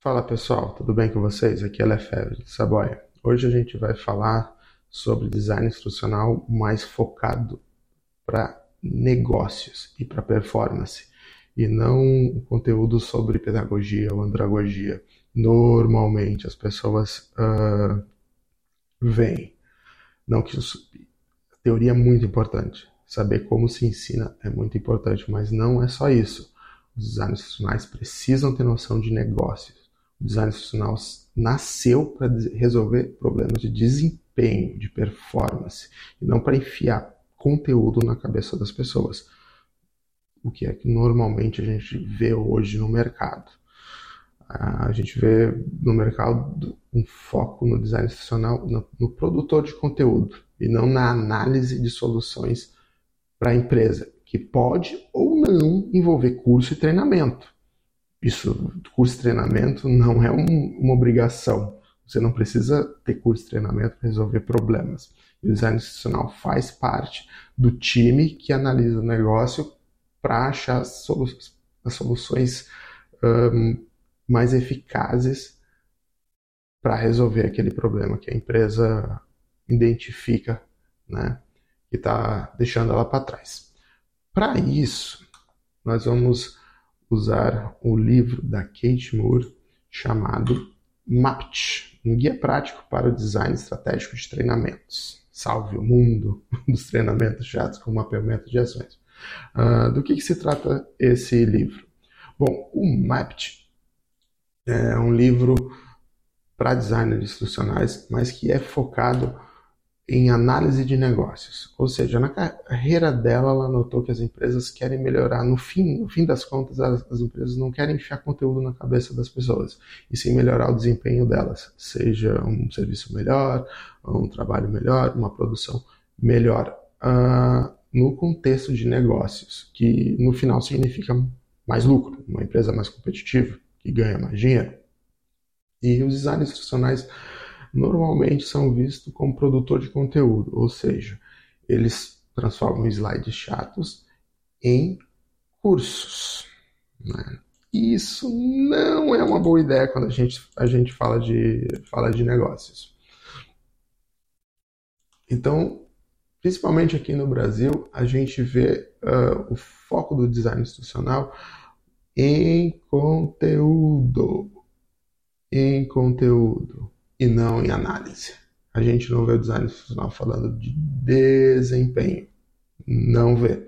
Fala pessoal, tudo bem com vocês? Aqui é Lefebvre de Saboia. Hoje a gente vai falar sobre design instrucional mais focado para negócios e para performance, e não conteúdo sobre pedagogia ou andragogia. Normalmente as pessoas uh, veem, não que isso, teoria é muito importante, saber como se ensina é muito importante, mas não é só isso. Os designers instrucionais precisam ter noção de negócios design institucional nasceu para resolver problemas de desempenho, de performance, e não para enfiar conteúdo na cabeça das pessoas. O que é que normalmente a gente vê hoje no mercado. A gente vê no mercado um foco no design no, no produtor de conteúdo, e não na análise de soluções para a empresa, que pode ou não envolver curso e treinamento. Isso, curso de treinamento não é um, uma obrigação. Você não precisa ter curso de treinamento para resolver problemas. o design institucional faz parte do time que analisa o negócio para achar solu as soluções um, mais eficazes para resolver aquele problema que a empresa identifica, né, que está deixando ela para trás. Para isso, nós vamos usar o livro da Kate Moore chamado MAPT, um guia prático para o design estratégico de treinamentos. Salve o mundo dos treinamentos chatos com mapeamento de ações. Uh, do que, que, se trata esse livro? Bom, o MAPT é um livro para designers instrucionais, mas que é focado em análise de negócios. Ou seja, na carreira dela, ela notou que as empresas querem melhorar. No fim, no fim das contas, as, as, empresas não querem enfiar conteúdo na cabeça das pessoas, e sim melhorar o desempenho delas, seja um serviço melhor, um trabalho melhor, uma produção melhor. Uh, no contexto de negócios, que no final significa mais lucro, uma empresa mais competitiva, que ganha mais dinheiro. E os designers institucionais normalmente são vistos como produtor de conteúdo, ou seja, eles transformam slides chatos em cursos. Né? Isso não é uma boa ideia quando a gente, a gente fala, de, fala de negócios. Então, principalmente aqui no Brasil, a gente vê uh, o foco do design institucional em conteúdo. Em conteúdo e não em análise. A gente não vê o design institucional falando de desempenho. Não vê.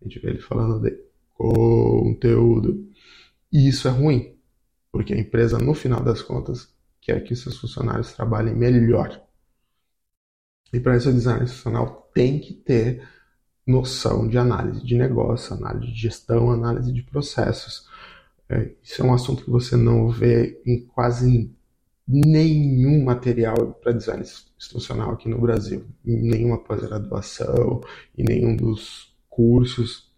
A gente vê ele falando de conteúdo. E isso é ruim, porque a empresa, no final das contas, quer que seus funcionários trabalhem melhor. E para isso, o design institucional tem que ter noção de análise de negócio, análise de gestão, análise de processos. É, isso é um assunto que você não vê em quase nenhum material para design instrucional aqui no Brasil, nenhuma pós-graduação e nenhum dos cursos.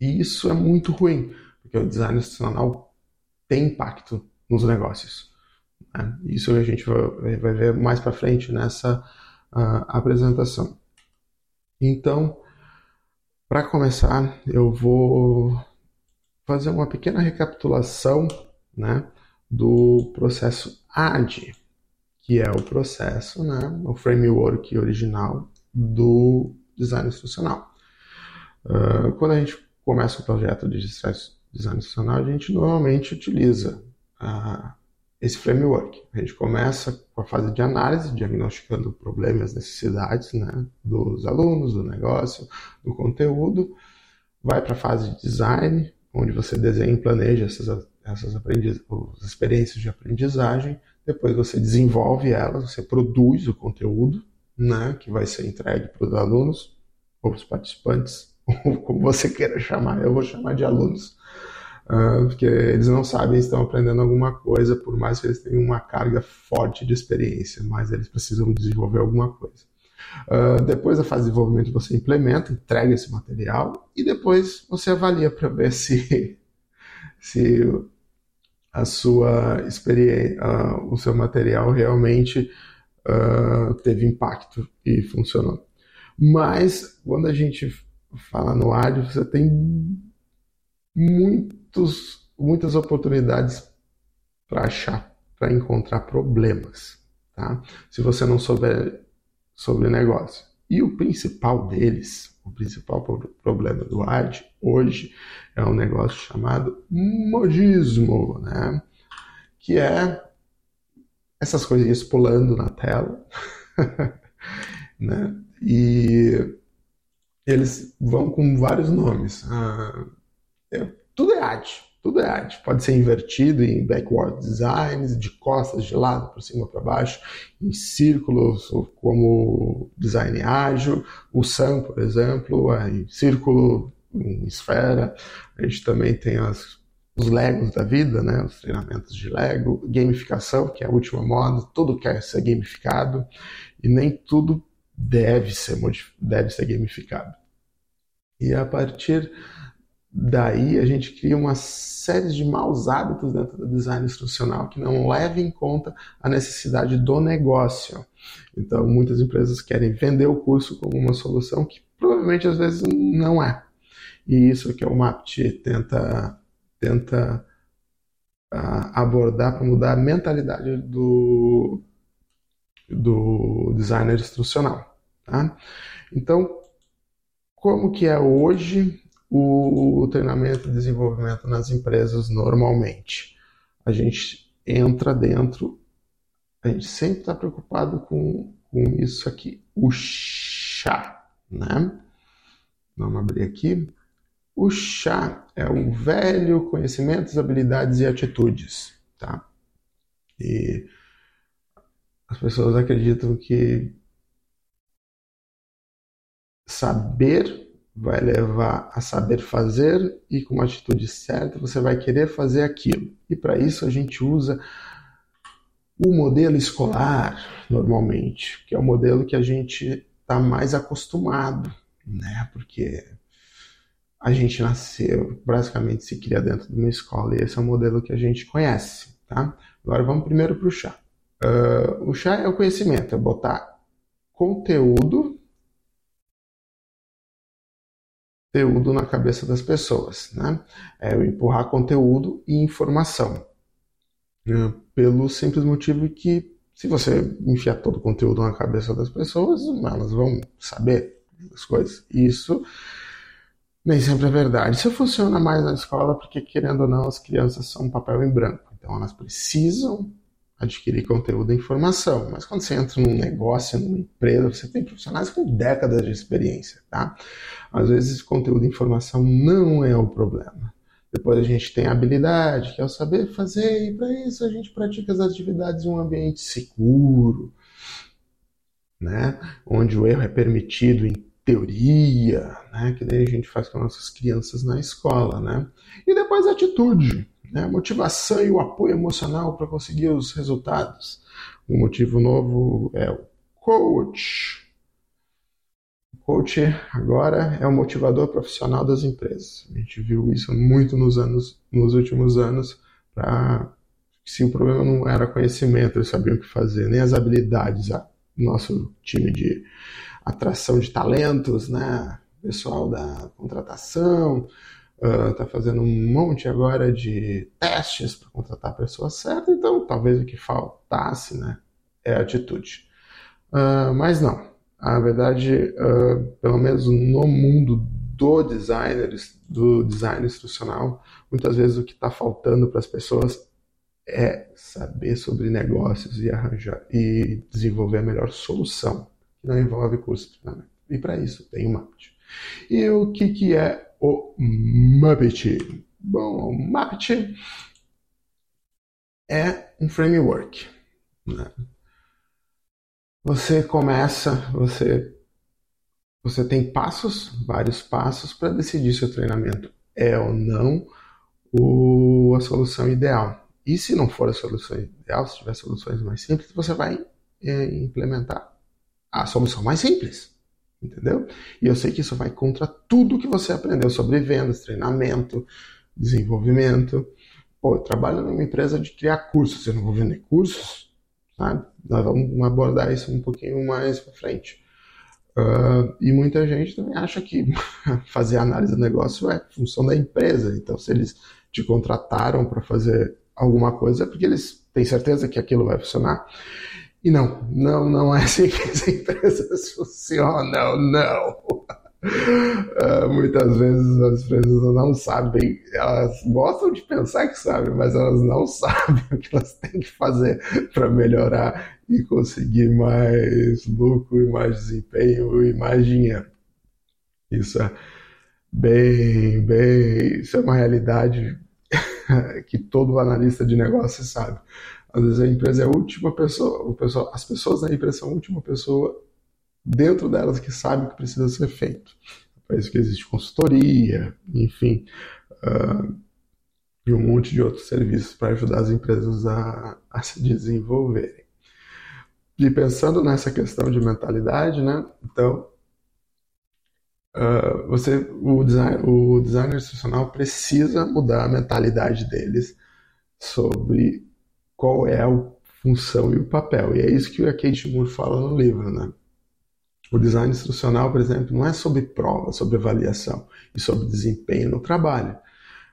E isso é muito ruim, porque o design instrucional tem impacto nos negócios. Né? Isso a gente vai, vai ver mais para frente nessa uh, apresentação. Então, para começar, eu vou fazer uma pequena recapitulação, né? Do processo AD, que é o processo, né, o framework original do design instrucional. Uh, quando a gente começa o projeto de design instrucional, a gente normalmente utiliza uh, esse framework. A gente começa com a fase de análise, diagnosticando problemas, necessidades né, dos alunos, do negócio, do conteúdo, vai para a fase de design, onde você desenha e planeja essas essas aprendiz... as experiências de aprendizagem, depois você desenvolve elas, você produz o conteúdo, né, que vai ser entregue para os alunos ou os participantes, ou como você queira chamar, eu vou chamar de alunos, uh, porque eles não sabem estão aprendendo alguma coisa, por mais que eles tenham uma carga forte de experiência, mas eles precisam desenvolver alguma coisa. Uh, depois da fase de desenvolvimento, você implementa, entrega esse material e depois você avalia para ver se, se a sua experiência, uh, o seu material realmente uh, teve impacto e funcionou. Mas quando a gente fala no áudio, você tem muitos, muitas oportunidades para achar, para encontrar problemas, tá? Se você não souber sobre negócio. E o principal deles, o principal problema do AD hoje é um negócio chamado modismo, né? Que é essas coisinhas pulando na tela, né? E eles vão com vários nomes. Ah, é, tudo é arte, tudo é arte. Pode ser invertido em backward designs, de costas, de lado, para cima, para baixo, em círculos, como design ágil. O Sam, por exemplo, é em círculo, em esfera. A gente também tem as, os Legos da vida, né? os treinamentos de Lego. Gamificação, que é a última moda. Tudo quer ser gamificado. E nem tudo deve ser, deve ser gamificado. E a partir daí a gente cria uma série de maus hábitos dentro do design instrucional que não leva em conta a necessidade do negócio. Então, muitas empresas querem vender o curso como uma solução que provavelmente às vezes não é. E isso que o MAPT tenta, tenta uh, abordar para mudar a mentalidade do, do designer instrucional. Tá? Então, como que é hoje o treinamento e desenvolvimento nas empresas normalmente? A gente entra dentro, a gente sempre está preocupado com, com isso aqui, o chá, né? Vamos abrir aqui. O chá é o velho conhecimentos, habilidades e atitudes, tá? E as pessoas acreditam que saber vai levar a saber fazer e com uma atitude certa você vai querer fazer aquilo. E para isso a gente usa o modelo escolar, normalmente, que é o modelo que a gente está mais acostumado, né? Porque a gente nasceu, basicamente se cria dentro de uma escola e esse é o modelo que a gente conhece, tá? Agora vamos primeiro para o chá. Uh, o chá é o conhecimento, é botar conteúdo conteúdo na cabeça das pessoas, né? É o empurrar conteúdo e informação. Né? Pelo simples motivo que se você enfiar todo o conteúdo na cabeça das pessoas, elas vão saber as coisas. Isso nem sempre é verdade. Isso funciona mais na escola porque, querendo ou não, as crianças são um papel em branco. Então elas precisam adquirir conteúdo e informação. Mas quando você entra num negócio, numa empresa, você tem profissionais com décadas de experiência, tá? Às vezes conteúdo e informação não é o problema. Depois a gente tem a habilidade, que é o saber fazer, e para isso a gente pratica as atividades em um ambiente seguro, né? Onde o erro é permitido em teoria, né? Que daí a gente faz com nossas crianças na escola, né? E depois a atitude, né? Motivação e o apoio emocional para conseguir os resultados. Um motivo novo é o coach. O coach agora é o motivador profissional das empresas. A gente viu isso muito nos anos, nos últimos anos, para se o problema não era conhecimento, eles sabiam o que fazer, nem as habilidades. A, nosso time de atração de talentos, né? pessoal da contratação, está uh, fazendo um monte agora de testes para contratar a pessoa certa, então talvez o que faltasse né, é atitude. Uh, mas não, a verdade, uh, pelo menos no mundo do designer, do design instrucional, muitas vezes o que está faltando para as pessoas é saber sobre negócios e arranjar e desenvolver a melhor solução, que não envolve curso de treinamento. E para isso tem o Mapped. E o que, que é o Muppet. Bom, o Muppet é um framework. Né? Você começa, você você tem passos, vários passos para decidir se o treinamento é ou não o, a solução ideal. E se não for a solução ideal, se tiver soluções mais simples, você vai é, implementar a solução mais simples entendeu? E eu sei que isso vai contra tudo que você aprendeu sobre vendas, treinamento, desenvolvimento. Pô, eu trabalho numa empresa de criar cursos, eu não vou vender cursos, sabe? Nós vamos abordar isso um pouquinho mais para frente. Uh, e muita gente também acha que fazer análise do negócio é função da empresa. Então, se eles te contrataram para fazer alguma coisa porque eles têm certeza que aquilo vai funcionar. E não, não, não é assim que as empresas funcionam, não. Uh, muitas vezes as empresas não sabem, elas gostam de pensar que sabem, mas elas não sabem o que elas têm que fazer para melhorar e conseguir mais lucro, e mais desempenho e mais dinheiro. Isso é bem, bem, isso é uma realidade que todo analista de negócio sabe. Às vezes a empresa é a última pessoa, pessoa as pessoas da empresa são a última pessoa dentro delas que sabe o que precisa ser feito. É para isso que existe consultoria, enfim, uh, e um monte de outros serviços para ajudar as empresas a, a se desenvolverem. E pensando nessa questão de mentalidade, né? Então, uh, você, o, design, o designer institucional precisa mudar a mentalidade deles sobre qual é a função e o papel. E é isso que a Kate Moore fala no livro, né? O design instrucional, por exemplo, não é sobre prova, sobre avaliação e sobre desempenho no trabalho.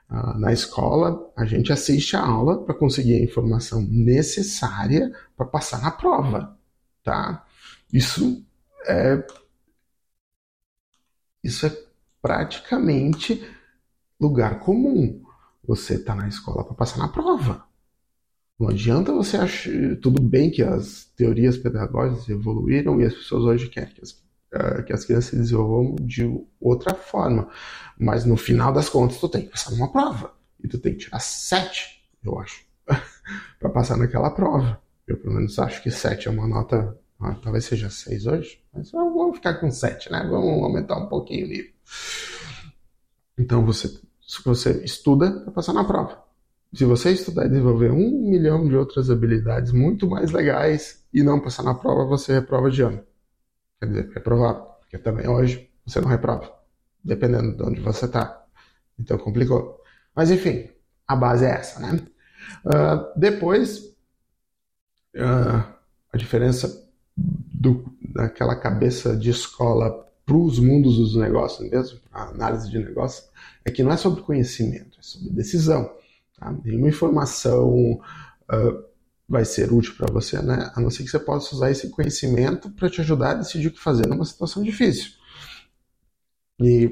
Ah, na escola, a gente assiste a aula para conseguir a informação necessária para passar na prova, tá? Isso é isso é praticamente lugar comum. Você está na escola para passar na prova. Não adianta você achar. Tudo bem que as teorias pedagógicas evoluíram e as pessoas hoje querem que as, eh, que as crianças se desenvolvam de outra forma. Mas no final das contas, tu tem que passar numa prova. E tu tem que tirar sete, eu acho, para passar naquela prova. Eu pelo menos acho que sete é uma nota. Ah, talvez seja seis hoje, mas vamos ficar com sete, né? Vamos aumentar um pouquinho o nível. Então você, você estuda para passar na prova se você estudar e desenvolver um milhão de outras habilidades muito mais legais e não passar na prova, você reprova de ano. Quer dizer, reprovável. Porque também hoje você não reprova, dependendo de onde você está. Então complicou. Mas enfim, a base é essa, né? Uh, depois, uh, a diferença do, daquela cabeça de escola para os mundos dos negócios mesmo, a análise de negócio, é que não é sobre conhecimento, é sobre decisão. Tá? Nenhuma informação uh, vai ser útil para você, né? a não ser que você possa usar esse conhecimento para te ajudar a decidir o que fazer numa situação difícil. E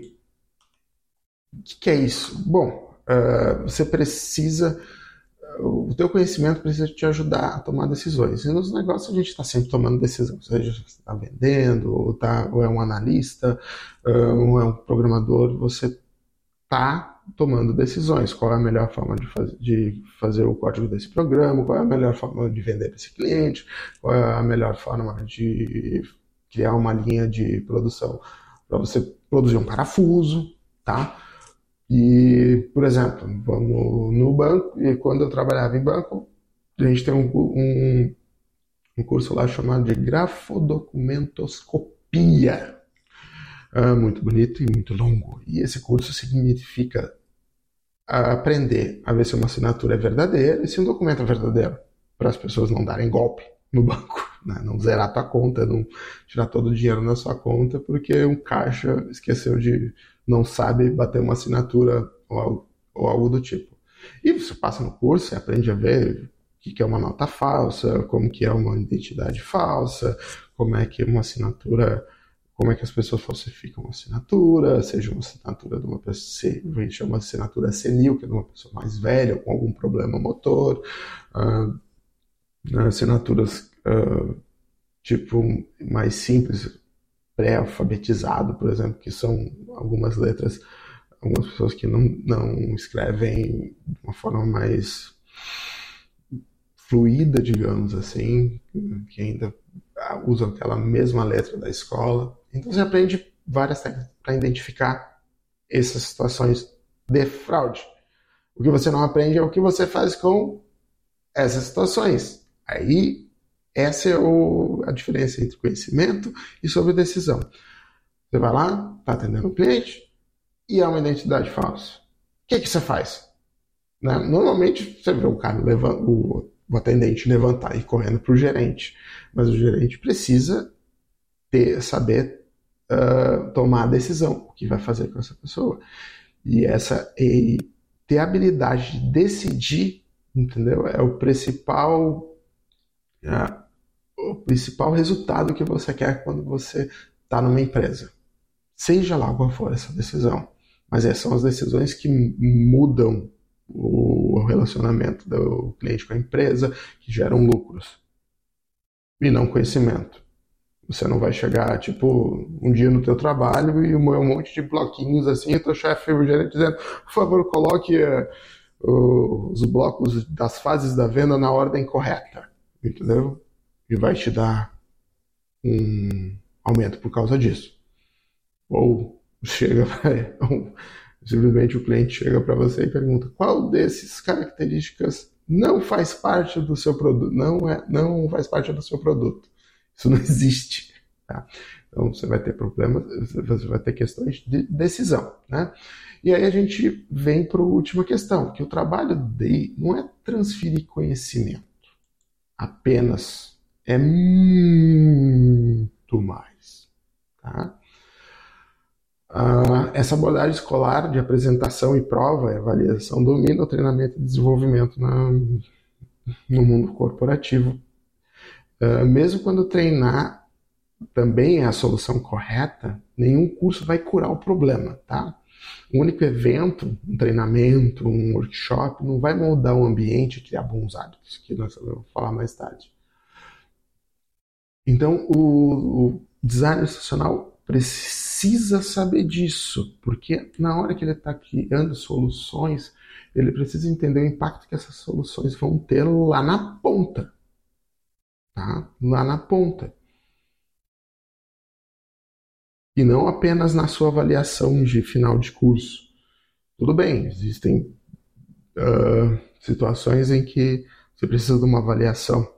o que, que, é isso? Bom, uh, você precisa o teu conhecimento precisa te ajudar a tomar decisões. E nos negócios a gente está sempre tomando decisões, seja você está vendendo, ou, tá, ou é um analista, ou é um programador, você está tomando decisões. Qual é a melhor forma de, faz, de fazer o código desse programa? Qual é a melhor forma de vender para esse cliente? Qual é a melhor forma de criar uma linha de produção para você produzir um parafuso, tá? E, por exemplo, vamos no banco, e quando eu trabalhava em banco, a gente tem um, um, um curso lá chamado de grafodocumentoscopia uh, muito bonito e muito longo. E esse curso significa aprender a ver se uma assinatura é verdadeira e se um documento é verdadeiro, para as pessoas não darem golpe no banco, né? não zerar a tua conta, não tirar todo o dinheiro na sua conta porque um caixa esqueceu de, não sabe bater uma assinatura ou algo, ou algo do tipo. E você passa no curso, você aprende a ver o que é uma nota falsa, como que é uma identidade falsa, como é que uma assinatura como é que as pessoas falsificam uma assinatura, seja uma assinatura de uma pessoa, a gente chama assinatura senil, que é de uma pessoa mais velha, com algum problema motor, uh, assinaturas uh, tipo mais simples, pré-alfabetizado, por exemplo, que são algumas letras, algumas pessoas que não, não escrevem de uma forma mais fluida, digamos assim, que ainda usam aquela mesma letra da escola. Então você aprende várias técnicas para identificar essas situações de fraude. O que você não aprende é o que você faz com essas situações. Aí, essa é o, a diferença entre conhecimento e sobre decisão. Você vai lá, está atendendo o cliente e é uma identidade falsa. O que, que você faz? Né? Normalmente, você vê o cara levando, o, o atendente levantar e correndo para o gerente, mas o gerente precisa ter, saber tomar a decisão, o que vai fazer com essa pessoa. E essa e ter a habilidade de decidir entendeu? É o principal, é, o principal resultado que você quer quando você está numa empresa. Seja lá qual for essa decisão. Mas essas são as decisões que mudam o relacionamento do cliente com a empresa, que geram lucros. E não conhecimento. Você não vai chegar, tipo, um dia no teu trabalho e um monte de bloquinhos assim, e teu chefe, gerente dizendo, por favor, coloque uh, os blocos das fases da venda na ordem correta. Entendeu? E vai te dar um aumento por causa disso. Ou chega, simplesmente o cliente chega para você e pergunta qual desses características não faz parte do seu produto, não é, não faz parte do seu produto. Isso não existe. Tá? Então você vai ter problemas, você vai ter questões de decisão, né? E aí a gente vem para a última questão, que o trabalho de não é transferir conhecimento, apenas é muito mais, tá? Uh, essa abordagem escolar de apresentação e prova e avaliação domina o treinamento e desenvolvimento na, no mundo corporativo. Uh, mesmo quando treinar também é a solução correta, nenhum curso vai curar o problema, tá? Um único evento, um treinamento, um workshop não vai moldar o ambiente e criar bons hábitos, que nós vamos falar mais tarde. Então, o, o institucional precisa saber disso, porque na hora que ele está criando soluções, ele precisa entender o impacto que essas soluções vão ter lá na ponta. Tá? Lá na ponta. E não apenas na sua avaliação de final de curso. Tudo bem, existem uh, situações em que você precisa de uma avaliação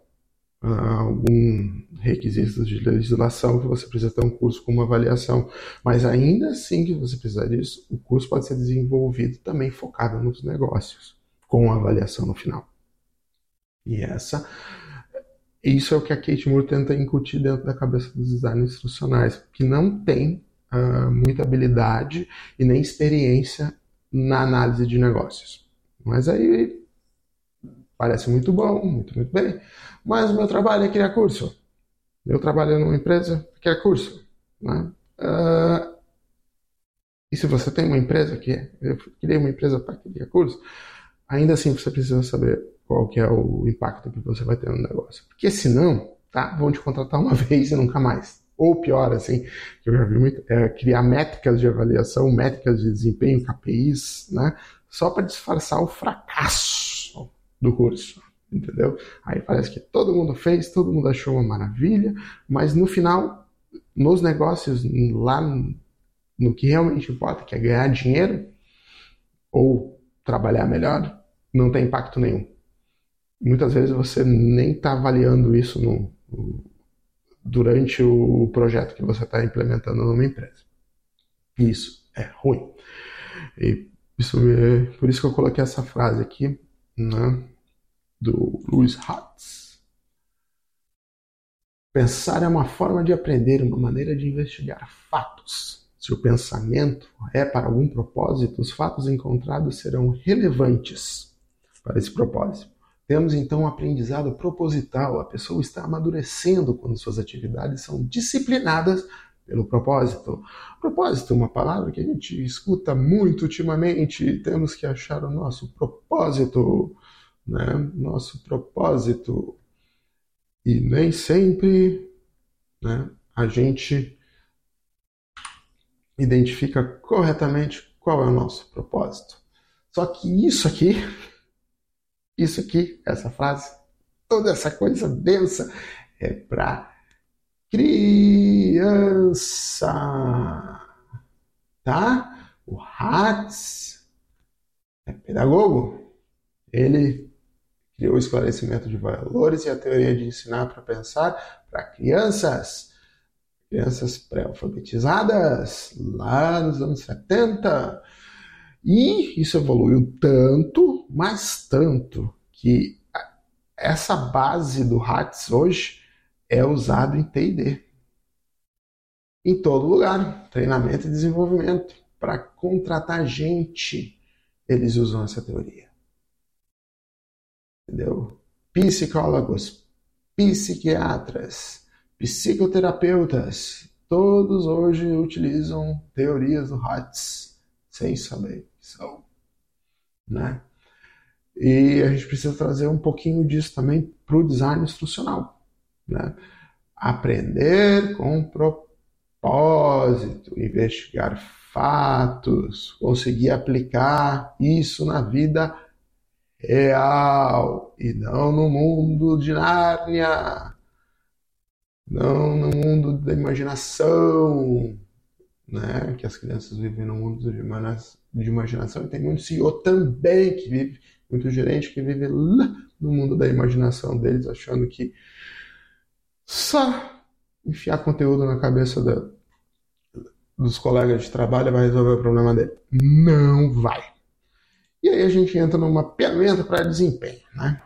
algum requisito de legislação que você precisa ter um curso com uma avaliação. Mas ainda assim que você precisar disso, o curso pode ser desenvolvido também focado nos negócios, com avaliação no final. E essa isso é o que a Kate Moore tenta incutir dentro da cabeça dos designers instrucionais, que não tem uh, muita habilidade e nem experiência na análise de negócios. Mas aí parece muito bom, muito, muito bem. Mas o meu trabalho é criar curso. Eu trabalho numa empresa que é curso. Né? Uh, e se você tem uma empresa que é, eu criei uma empresa para criar curso, ainda assim você precisa saber qual que é o impacto que você vai ter no negócio. Porque senão, tá, vão te contratar uma vez e nunca mais. Ou pior, assim, que eu já vi muito, é criar métricas de avaliação, métricas de desempenho, KPIs, né, só para disfarçar o fracasso do curso entendeu? Aí parece que todo mundo fez, todo mundo achou uma maravilha, mas no final, nos negócios, lá no que realmente importa, que é ganhar dinheiro ou trabalhar melhor, não tem impacto nenhum. Muitas vezes você nem está avaliando isso no, durante o projeto que você está implementando numa empresa. Isso é ruim. E isso é, por isso que eu coloquei essa frase aqui, né? do Louis Hatz. Pensar é uma forma de aprender, uma maneira de investigar fatos. Se o pensamento é para algum propósito, os fatos encontrados serão relevantes para esse propósito. Temos então um aprendizado proposital. A pessoa está amadurecendo quando suas atividades são disciplinadas pelo propósito. Propósito, uma palavra que a gente escuta muito ultimamente. Temos que achar o nosso propósito né, nosso propósito. E nem sempre né, a gente identifica corretamente qual é o nosso propósito. Só que isso aqui, isso aqui, essa frase, toda essa coisa densa é para criança, tá? O Hatz é pedagogo. Ele criou o esclarecimento de valores e a teoria de ensinar para pensar para crianças, crianças pré-alfabetizadas, lá nos anos 70. E isso evoluiu tanto, mas tanto, que essa base do HATS hoje é usado em TD. Em todo lugar, treinamento e desenvolvimento. Para contratar gente, eles usam essa teoria. entendeu? Psicólogos, psiquiatras, psicoterapeutas, todos hoje utilizam teorias do HOTS sem saber que são, né? E a gente precisa trazer um pouquinho disso também para o design instrucional, né? Aprender com propósito, investigar fatos, conseguir aplicar isso na vida real e não no mundo de Nárnia, não no mundo da imaginação, né? Que as crianças vivem no mundo de, imaginação e tem muito CEO também que vive, muito gerente que vive no mundo da imaginação deles, achando que só enfiar conteúdo na cabeça da, dos colegas de trabalho vai resolver o problema dele. Não vai. E aí a gente entra no mapeamento para desempenho. Né?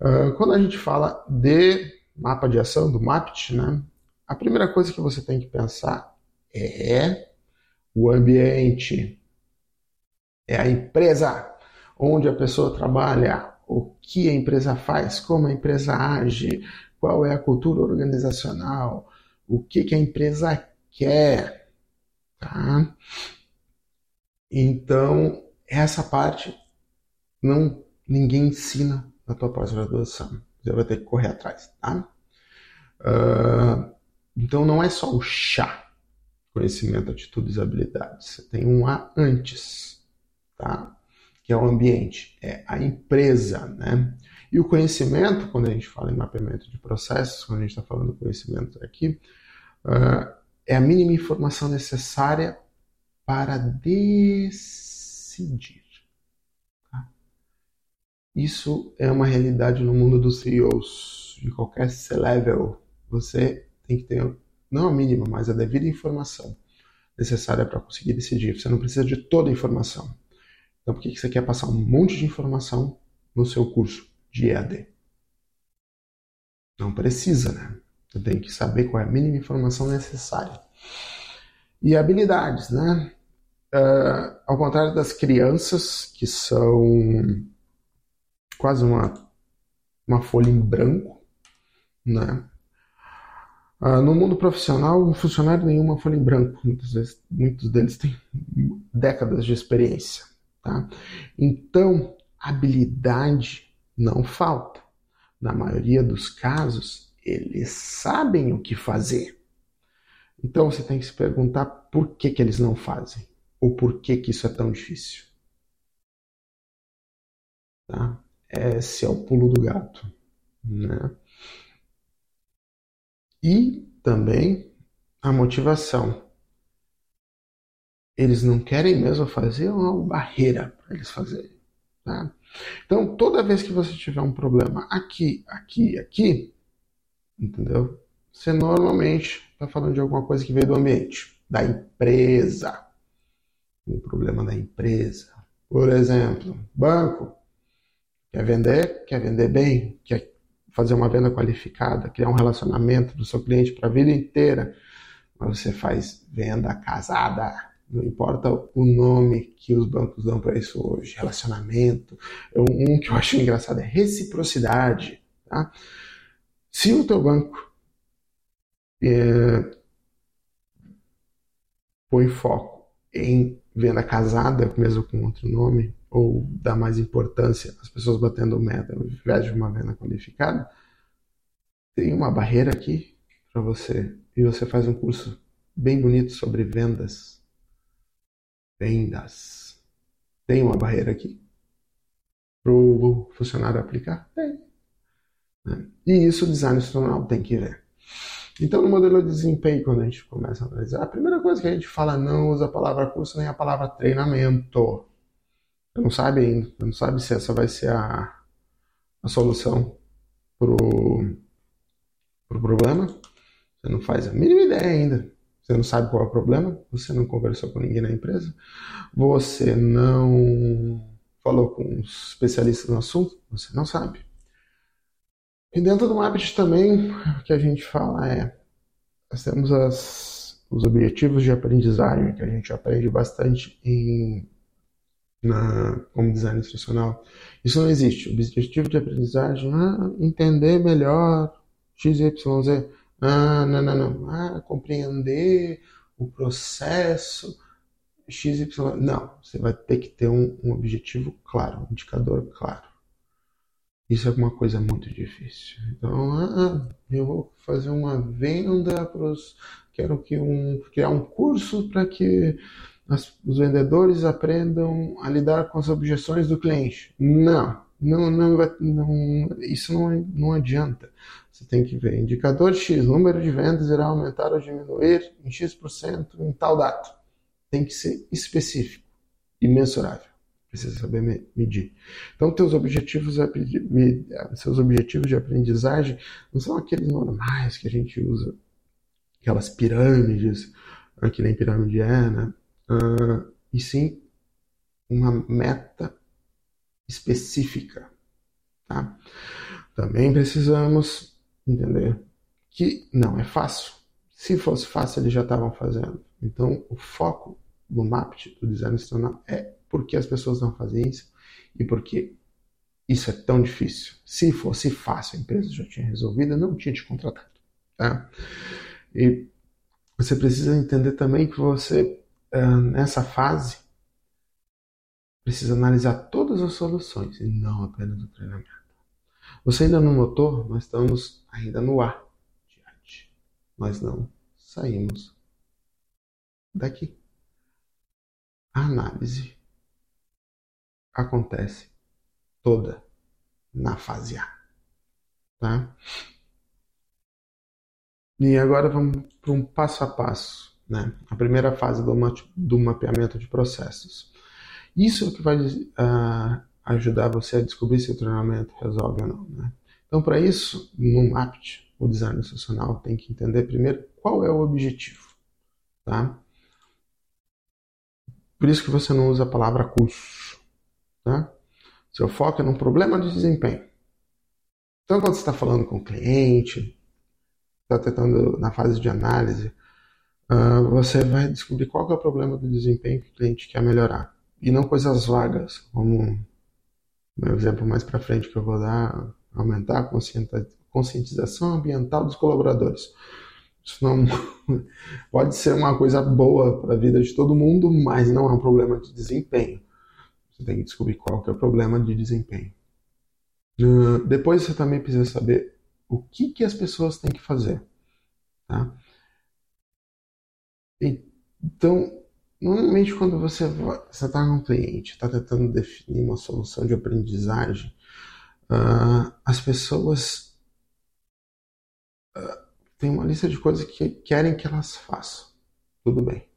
Uh, quando a gente fala de mapa de ação, do MAPT, né? a primeira coisa que você tem que pensar é o ambiente. É a empresa onde a pessoa trabalha, o que a empresa faz, como a empresa age, qual é a cultura organizacional, o que, que a empresa quer Tá? Então, essa parte não ninguém ensina na tua pós-graduação. Você vai ter que correr atrás, tá? Uh, então, não é só o chá, conhecimento, atitudes, habilidades. Você tem um A antes, tá? Que é o ambiente, é a empresa, né? E o conhecimento, quando a gente fala em mapeamento de processos, quando a gente está falando conhecimento aqui, uh, é a mínima informação necessária para decidir. Tá? Isso é uma realidade no mundo dos CEOs, de qualquer C-level. Você tem que ter, não a mínima, mas a devida informação necessária para conseguir decidir. Você não precisa de toda a informação. Então, por que você quer passar um monte de informação no seu curso de EAD? Não precisa, né? Você tem que saber qual é a mínima informação necessária. E habilidades, né? Uh, ao contrário das crianças, que são quase uma, uma folha em branco, né? Uh, no mundo profissional, um funcionário nenhuma folha em branco. Muitas vezes, muitos deles têm décadas de experiência. Tá? Então, habilidade não falta. Na maioria dos casos, eles sabem o que fazer. Então você tem que se perguntar por que, que eles não fazem, ou por que, que isso é tão difícil. Tá? Esse é o pulo do gato. Né? E também a motivação. Eles não querem mesmo fazer uma barreira para eles fazerem. Tá? Então, toda vez que você tiver um problema aqui, aqui, aqui, entendeu? Você normalmente está falando de alguma coisa que veio do ambiente, da empresa. Um problema da empresa. Por exemplo, banco quer vender, quer vender bem, quer fazer uma venda qualificada, criar um relacionamento do seu cliente para a vida inteira, mas você faz venda casada. Não importa o nome que os bancos dão para isso hoje, relacionamento. Um que eu acho engraçado é reciprocidade. Tá? Se o teu banco é, põe foco em venda casada, mesmo com outro nome, ou dá mais importância às pessoas batendo meta ao invés de uma venda qualificada, tem uma barreira aqui para você. E você faz um curso bem bonito sobre vendas. Vendas. Tem uma barreira aqui para o funcionário aplicar? Tem. Né? E isso o design institucional tem que ver. Então, no modelo de desempenho, quando a gente começa a analisar, a primeira coisa que a gente fala não usa a palavra curso nem a palavra treinamento. Você não sabe ainda, você não sabe se essa vai ser a, a solução pro, pro problema. Você não faz a mínima ideia ainda. Você não sabe qual é o problema, você não conversou com ninguém na empresa, você não falou com os especialistas no assunto, você não sabe. E dentro do Mapit também, o que a gente fala é, nós temos as, os objetivos de aprendizagem, que a gente aprende bastante em na, como design instrucional. Isso não existe. O objetivo de aprendizagem, ah, entender melhor XYZ. Ah, não, não, não. Ah, compreender o processo XY. Não, você vai ter que ter um, um objetivo claro, um indicador claro. Isso é uma coisa muito difícil. Então, ah, eu vou fazer uma venda para os. Quero que um, criar um curso para que as, os vendedores aprendam a lidar com as objeções do cliente. Não, não, não, não isso não, não adianta. Você tem que ver indicador X, número de vendas irá aumentar ou diminuir em X% em tal data. Tem que ser específico e mensurável. Precisa saber medir. Então, teus objetivos, seus objetivos de aprendizagem não são aqueles normais que a gente usa, aquelas pirâmides, que nem pirâmide é, né? uh, e sim uma meta específica. Tá? Também precisamos entender que não é fácil. Se fosse fácil, eles já estavam fazendo. Então, o foco do MAPT, do design institucional, é porque as pessoas não fazem isso e porque isso é tão difícil. Se fosse fácil, a empresa já tinha resolvido, não tinha te contratado. Tá? E você precisa entender também que você nessa fase, precisa analisar todas as soluções e não apenas o treinamento. Você ainda não notou? Nós estamos ainda no ar diante. Nós não saímos daqui. A análise acontece toda na fase A. Tá? E agora vamos para um passo a passo né? A primeira fase do, do mapeamento de processos. Isso é o que vai uh, ajudar você a descobrir se o treinamento resolve ou não. Né? Então, para isso, no MAPT, o design institucional tem que entender primeiro qual é o objetivo. Tá? Por isso que você não usa a palavra curso. Tá? Seu foco é num problema de desempenho. Então, quando você está falando com o cliente, está tentando na fase de análise, uh, você vai descobrir qual é o problema do desempenho que o cliente quer melhorar. E não coisas vagas, como meu exemplo mais para frente que eu vou dar, aumentar a conscientização ambiental dos colaboradores. Isso não pode ser uma coisa boa para a vida de todo mundo, mas não é um problema de desempenho. Você tem que descobrir qual que é o problema de desempenho. Uh, depois você também precisa saber o que, que as pessoas têm que fazer. Tá? Então, normalmente quando você está com um cliente, está tentando definir uma solução de aprendizagem, uh, as pessoas uh, têm uma lista de coisas que querem que elas façam. Tudo bem.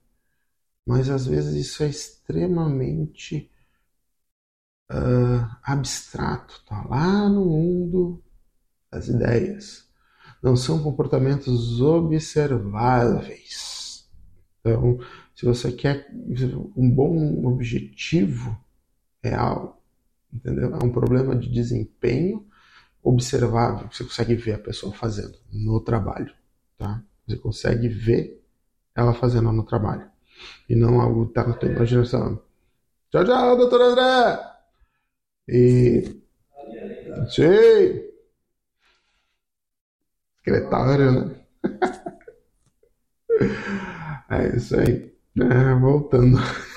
Mas às vezes isso é extremamente uh, abstrato, está lá no mundo das ideias. Não são comportamentos observáveis então, se você quer um bom objetivo real, entendeu? É um problema de desempenho observável, que você consegue ver a pessoa fazendo no trabalho, tá? Você consegue ver ela fazendo no trabalho. E não algo que tá na tua imaginação. Tchau, tchau, doutor André! E... Sim! Secretário, né? É isso aí. É, voltando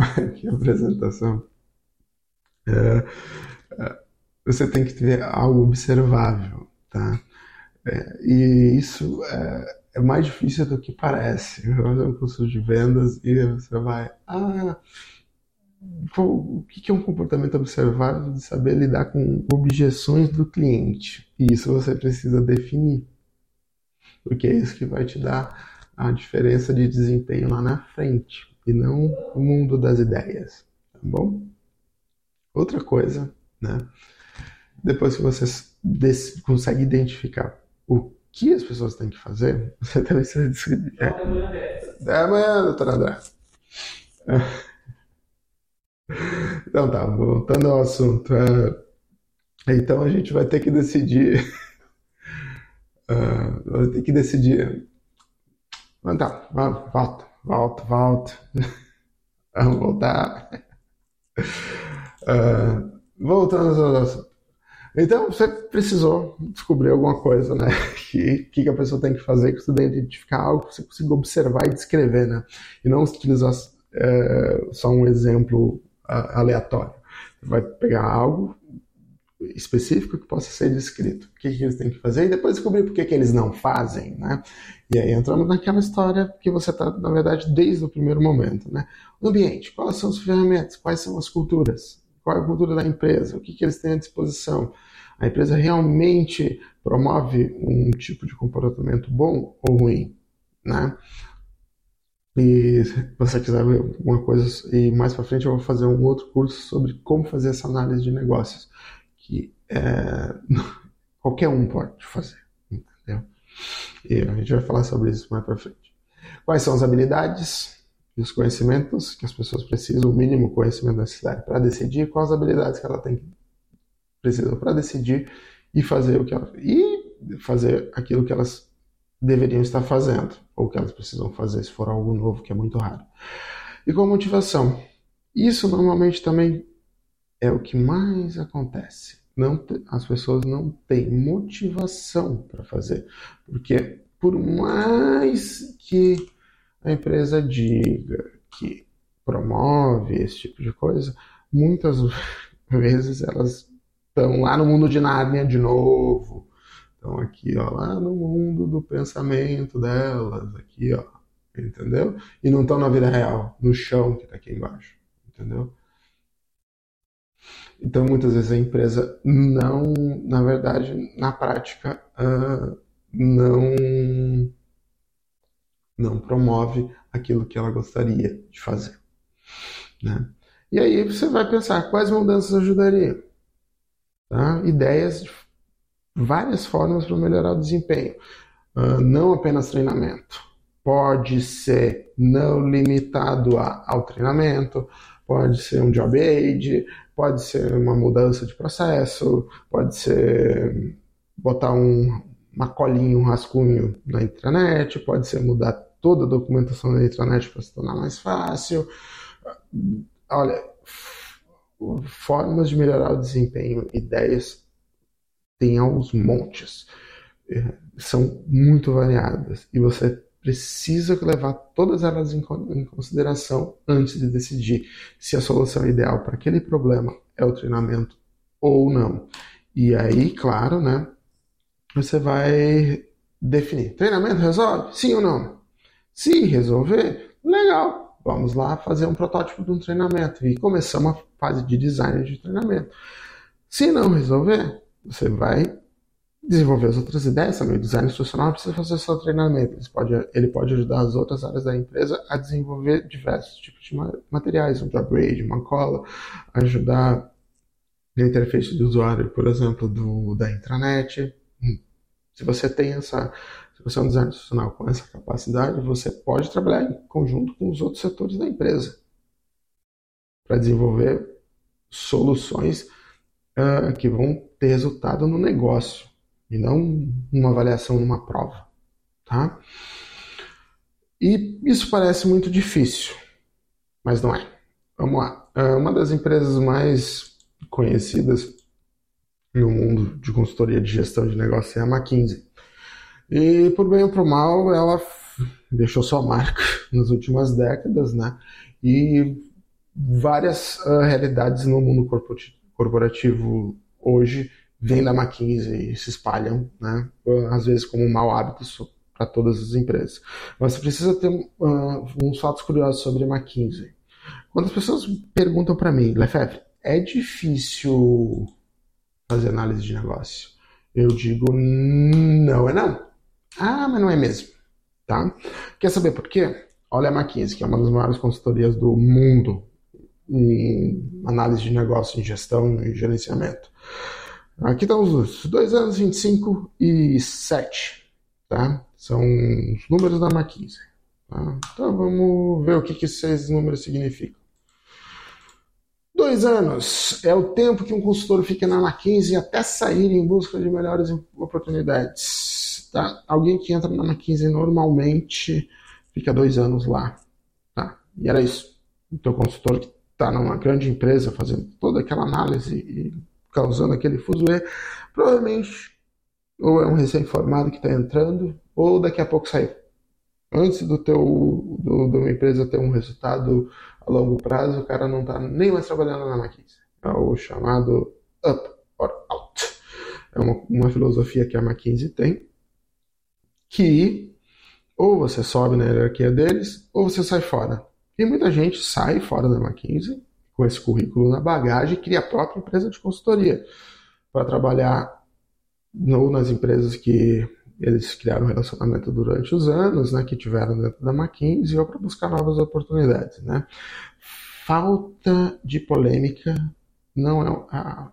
a apresentação. É, é, você tem que ter algo observável, tá? É, e isso é, é, mais difícil do que parece. Você vai fazer um curso de vendas e você vai, ah, o que é um comportamento observável de saber lidar com objeções do cliente? E isso você precisa definir porque é isso que vai te dar a diferença de desempenho lá na frente e não o mundo das ideias, tá bom? Outra coisa, né? Depois que você consegue identificar o que as pessoas têm que fazer, você também se decidir. É. Até amanhã, doutor André. Então tá, voltando ao assunto. É, então a gente vai ter que decidir Uh, eu tenho que decidir. Mas tá, volta, volta, volta. Vamos voltar. Uh, voltando ao assunto. Então, você precisou descobrir alguma coisa, né? O que, que a pessoa tem que fazer, que você identificar algo que você consiga observar e descrever, né? E não utilizar é, só um exemplo aleatório. Você vai pegar algo específico que possa ser descrito. O que, que eles têm que fazer e depois descobrir por que, que eles não fazem, né? E aí entramos naquela história que você está, na verdade, desde o primeiro momento, né? O ambiente, quais são as ferramentas, quais são as culturas, qual é a cultura da empresa, o que, que eles têm à disposição. A empresa realmente promove um tipo de comportamento bom ou ruim, né? E se você quiser ver alguma coisa, e mais para frente eu vou fazer um outro curso sobre como fazer essa análise de negócios que é, qualquer um pode fazer, entendeu? E a gente vai falar sobre isso mais para frente. Quais são as habilidades e os conhecimentos que as pessoas precisam, o mínimo conhecimento necessário para decidir, quais habilidades que ela tem precisam para decidir e fazer o que ela, e fazer aquilo que elas deveriam estar fazendo ou que elas precisam fazer se for algo novo que é muito raro. E com motivação. Isso normalmente também é o que mais acontece não, as pessoas não têm motivação para fazer. Porque por mais que a empresa diga que promove esse tipo de coisa, muitas vezes elas estão lá no mundo de Nárnia de novo. Estão aqui, ó, lá no mundo do pensamento delas, aqui, ó, entendeu? E não estão na vida real, no chão que está aqui embaixo, entendeu? Então, muitas vezes a empresa não, na verdade, na prática, uh, não, não promove aquilo que ela gostaria de fazer. Né? E aí você vai pensar quais mudanças ajudariam. Tá? Ideias de várias formas para melhorar o desempenho. Uh, não apenas treinamento. Pode ser não limitado a, ao treinamento, pode ser um job aid, pode ser uma mudança de processo, pode ser botar um, uma colinha, um rascunho na intranet, pode ser mudar toda a documentação da intranet para se tornar mais fácil. Olha, formas de melhorar o desempenho, ideias tem aos montes. É, são muito variadas e você precisa levar todas elas em, consideração antes de decidir se a solução ideal para aquele problema é o treinamento ou não. E aí, claro, né, você vai definir: treinamento resolve? Sim ou não? Se resolver, legal, vamos lá fazer um protótipo de um treinamento e começar uma fase de design de treinamento. Se não resolver, você vai desenvolver as outras ideias também. O design institucional precisa fazer seu treinamento. Ele pode, ele pode ajudar as outras áreas da empresa a desenvolver diversos tipos de materiais, um upgrade, uma cola, ajudar na interface do usuário, por exemplo, do, da intranet. Hum. Se você tem essa, se você é um designer institucional com essa capacidade, você pode trabalhar em conjunto com os outros setores da empresa para desenvolver soluções uh, que vão ter resultado no negócio e não uma avaliação numa prova, tá? E isso parece muito difícil, mas não é. Vamos lá. É uma das empresas mais conhecidas no mundo de consultoria de gestão de negócio é a McKinsey. E por bem ou por mal, ela deixou sua marca nas últimas décadas, né? E várias uh, realidades no mundo corporativo hoje vêm da McKinsey e se espalham, né? às vezes como um mau hábito para todas as empresas. Mas você precisa ter uh, uns fatos curiosos sobre a McKinsey. Quando as pessoas perguntam para mim, Lefebvre, é difícil fazer análise de negócio? Eu digo, não é não. Ah, mas não é mesmo. Tá? Quer saber por quê? Olha a McKinsey, que é uma das maiores consultorias do mundo em análise de negócio, em gestão e gerenciamento. Aqui estão os dois anos 25 e 7, tá? São os números da McKinsey. Tá? Então vamos ver o que, que esses números significam. Dois anos é o tempo que um consultor fica na McKinsey até sair em busca de melhores oportunidades. Tá? Alguém que entra na McKinsey normalmente fica dois anos lá. Tá? E era isso. o teu consultor que está numa grande empresa fazendo toda aquela análise e causando aquele fuzuê, provavelmente ou é um recém-formado que está entrando, ou daqui a pouco saiu. Antes do teu do, de uma empresa ter um resultado a longo prazo, o cara não está nem mais trabalhando na McKinsey. É o chamado up or out. É uma, uma filosofia que a McKinsey tem, que ou você sobe na hierarquia deles, ou você sai fora. E muita gente sai fora da McKinsey com esse currículo na bagagem e cria a própria empresa de consultoria para trabalhar ou nas empresas que eles criaram relacionamento durante os anos, né, que tiveram dentro da McKinsey, ou para buscar novas oportunidades, né. Falta de polêmica não é, a,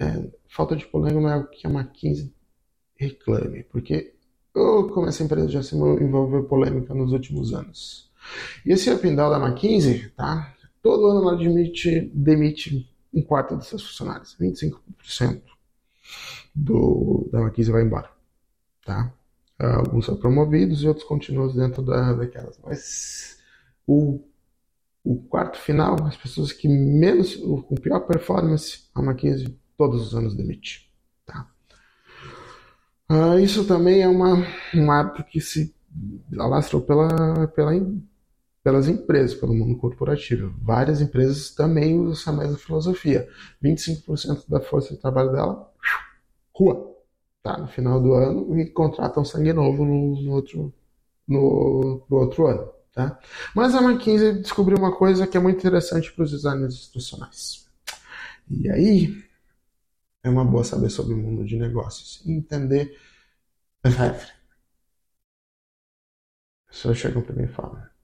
é, falta de polêmica não é o que a McKinsey reclame, porque ou como essa empresa já se envolveu polêmica nos últimos anos. E esse up da McKinsey, tá? Todo ano ela demite, demite um quarto dos seus funcionários, 25% do, da McKinsey vai embora, tá? Alguns são promovidos e outros continuam dentro da, daquelas. Mas o, o quarto final, as pessoas que menos, com pior performance, a McKinsey todos os anos demite, tá? Uh, isso também é uma, um hábito que se alastrou pela, pela, pelas empresas, pelo mundo corporativo. Várias empresas também usam essa mesma filosofia. 25% da força de trabalho dela, rua, tá? No final do ano e contratam sangue novo no, no outro, no, outro ano, tá? Mas a McKinsey descobriu uma coisa que é muito interessante para os designers institucionais. E aí, é uma boa saber sobre o mundo de negócios e entender regra. As pessoas chegam para mim e falam: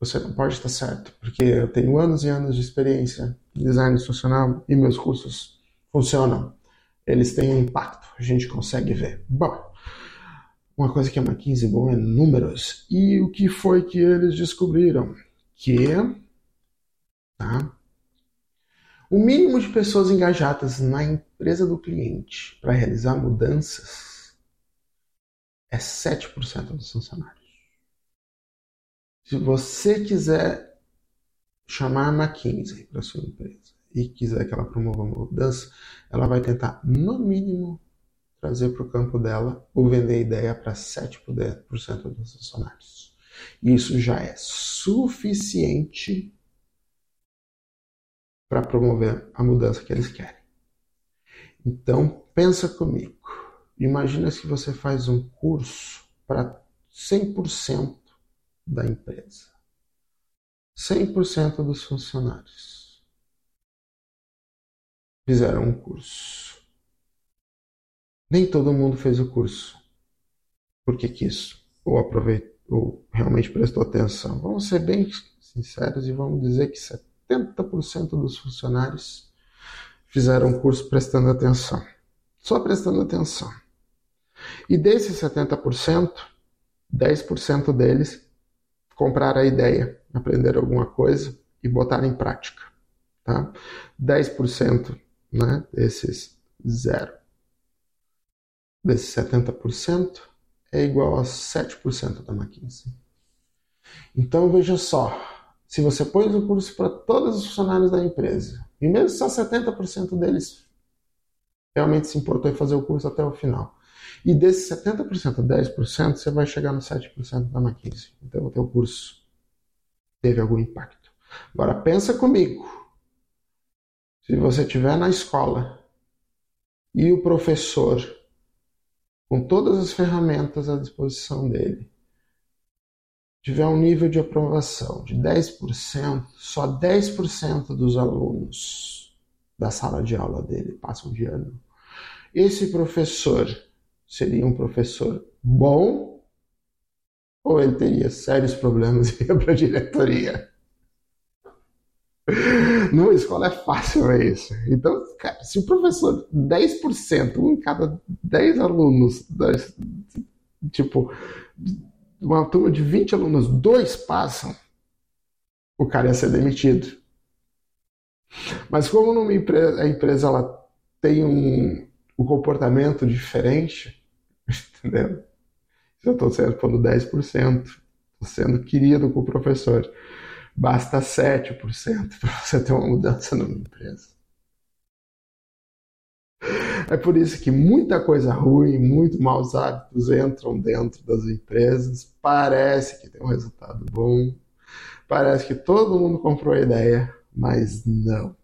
Você não pode estar certo, porque eu tenho anos e anos de experiência em design institucional e meus cursos funcionam. Eles têm um impacto, a gente consegue ver. Bom, uma coisa que é uma 15 bom é números. E o que foi que eles descobriram? Que tá, o mínimo de pessoas engajadas na empresa do cliente para realizar mudanças é 7% dos funcionários. Se você quiser chamar a McKinsey para sua empresa e quiser que ela promova uma mudança, ela vai tentar, no mínimo, trazer para o campo dela ou vender ideia para 7% dos funcionários. Isso já é suficiente para promover a mudança que eles querem. Então, pensa comigo. Imagina se você faz um curso para 100% da empresa. 100% dos funcionários fizeram um curso. Nem todo mundo fez o curso porque quis ou aproveitou ou realmente prestou atenção. Vamos ser bem sinceros e vamos dizer que 70% dos funcionários fizeram o curso prestando atenção. Só prestando atenção. E desses 70%, 10% deles compraram a ideia, aprenderam alguma coisa e botaram em prática. Tá? 10% né, desses zero, desses 70% é igual a 7% da McKinsey. Então veja só, se você pôs o curso para todos os funcionários da empresa, e mesmo só 70% deles realmente se importou em fazer o curso até o final. E desses 70%, 10%, você vai chegar no 7% da McKinsey. Então o teu curso teve algum impacto. Agora pensa comigo. Se você estiver na escola e o professor, com todas as ferramentas à disposição dele, tiver um nível de aprovação de 10%, só 10% dos alunos da sala de aula dele passam de ano. Esse professor seria um professor bom ou ele teria sérios problemas e ia para a diretoria? Numa escola é fácil ver isso. Então, cara, se o professor, 10%, um em cada 10 alunos, tipo, uma turma de 20 alunos, dois passam, o cara ia ser demitido. Mas como numa empresa, a empresa ela tem um, um comportamento diferente, entendeu? Eu estou pondo 10%, estou sendo querido com o professor. basta 7% para você ter uma mudança numa empresa. É por isso que muita coisa ruim, muito maus hábitos entram dentro das empresas. Parece que tem um resultado bom, parece que todo mundo comprou a ideia, mas não.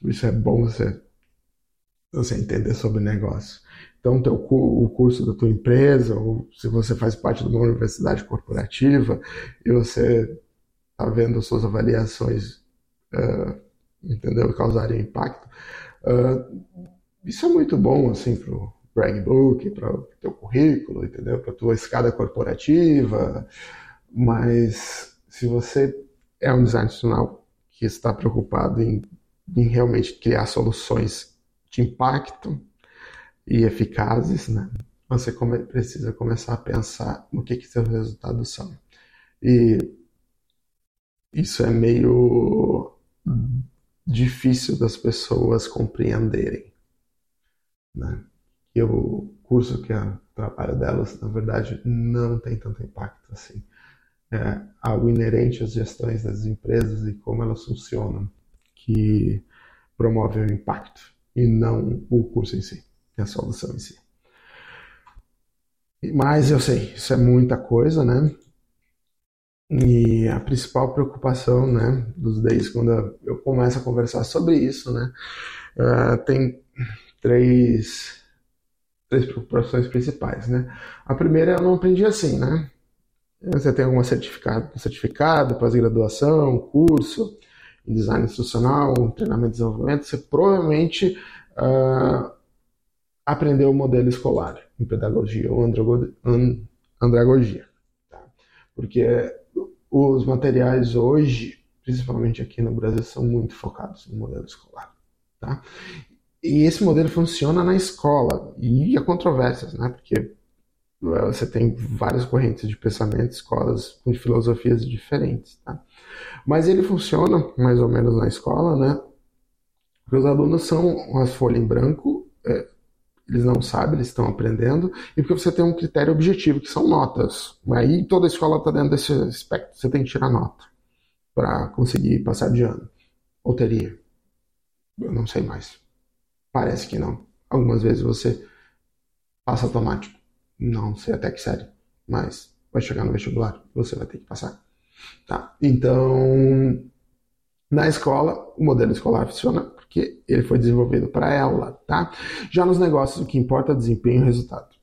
Por isso é bom você, você entender sobre negócio. Então, teu, o curso da tua empresa, ou se você faz parte de uma universidade corporativa e você está vendo suas avaliações, uh, entendeu, causarem impacto, uh, isso é muito bom, assim, para o brag book, para o teu currículo, entendeu, para tua escada corporativa, mas se você é um design institucional que está preocupado em, em realmente criar soluções de impacto, e eficazes, né? Você come, precisa começar a pensar no que que seus resultados são. E isso é meio difícil das pessoas compreenderem, né? E o curso que o trabalho delas, na verdade, não tem tanto impacto assim. É algo inerente às gestões das empresas e como elas funcionam que promove o impacto e não o curso em si é a solução em si. Mas eu sei, isso é muita coisa, né? E a principal preocupação, né, dos days, quando eu começo a conversar sobre isso, né, uh, tem três, três preocupações principais, né? A primeira eu não aprendi assim, né? Você tem algum certificado, certificado pós-graduação, curso em design institucional, treinamento e desenvolvimento, você provavelmente uh, aprender o modelo escolar em pedagogia ou andragogia. Tá? Porque os materiais hoje, principalmente aqui no Brasil, são muito focados no modelo escolar. Tá? E esse modelo funciona na escola. E há controvérsias, né? porque você tem várias correntes de pensamento, escolas com filosofias diferentes. Tá? Mas ele funciona mais ou menos na escola, né? Porque os alunos são uma folha em branco, é, eles não sabem, eles estão aprendendo, e porque você tem um critério objetivo, que são notas. Aí toda escola está dentro desse aspecto, você tem que tirar nota para conseguir passar de ano. Ou teria. Eu não sei mais. Parece que não. Algumas vezes você passa automático. Não sei até que série, mas vai chegar no vestibular, você vai ter que passar. Tá? Então, na escola, o modelo escolar funciona porque ele foi desenvolvido para ela, tá? Já nos negócios, o que importa é desempenho e resultado.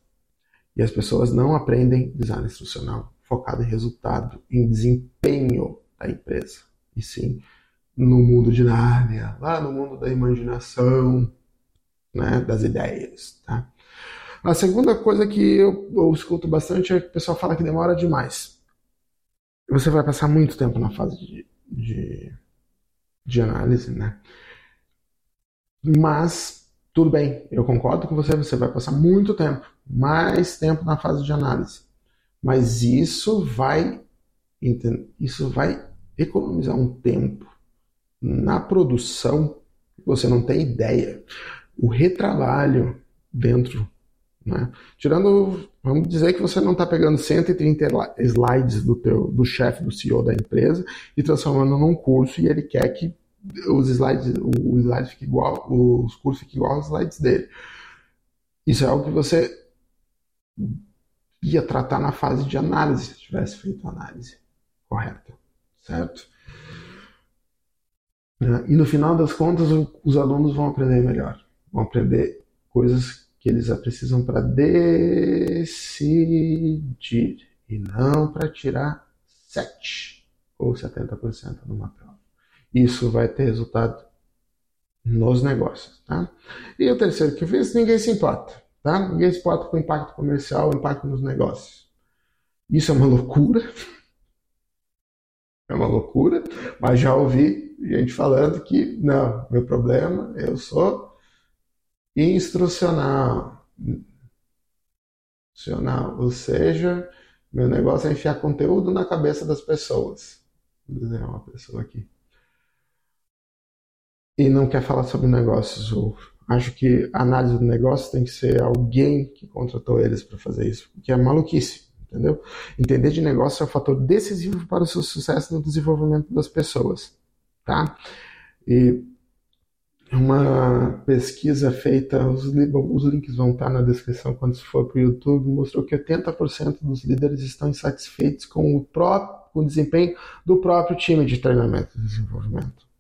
E as pessoas não aprendem design instrucional focado em resultado, em desempenho da empresa, e sim no mundo de Nárnia, lá no mundo da imaginação, né, das ideias, tá? A segunda coisa que eu, eu escuto bastante é que o pessoal fala que demora demais. Você vai passar muito tempo na fase de, de, de análise, né? Mas, tudo bem, eu concordo com você, você vai passar muito tempo, mais tempo na fase de análise. Mas isso vai, isso vai economizar um tempo na produção que você não tem ideia. O retrabalho dentro, né? Tirando, vamos dizer que você não está pegando 130 slides do teu, do chefe, do CEO da empresa e transformando num curso e ele quer que os slides, o slide fica igual, os cursos ficam igual aos slides dele. Isso é algo que você ia tratar na fase de análise, se tivesse feito a análise correta, certo? Né? E no final das contas, os alunos vão aprender melhor, vão aprender coisas que eles precisam para decidir e não para tirar 7 ou 70% numa prova isso vai ter resultado nos negócios. Tá? E o terceiro que eu fiz, ninguém se importa. Tá? Ninguém se importa com o impacto comercial, o impacto nos negócios. Isso é uma loucura. É uma loucura, mas já ouvi gente falando que não, meu problema, eu sou instrucional. Instrucional, ou seja, meu negócio é enfiar conteúdo na cabeça das pessoas. Vou desenhar uma pessoa aqui e não quer falar sobre negócios. Eu acho que a análise do negócio tem que ser alguém que contratou eles para fazer isso, porque é maluquice. entendeu? Entender de negócio é um fator decisivo para o seu sucesso no desenvolvimento das pessoas, tá? E uma pesquisa feita, os, os links vão estar na descrição quando se for para o YouTube, mostrou que 80% dos líderes estão insatisfeitos com o próprio com o desempenho do próprio time de treinamento e desenvolvimento.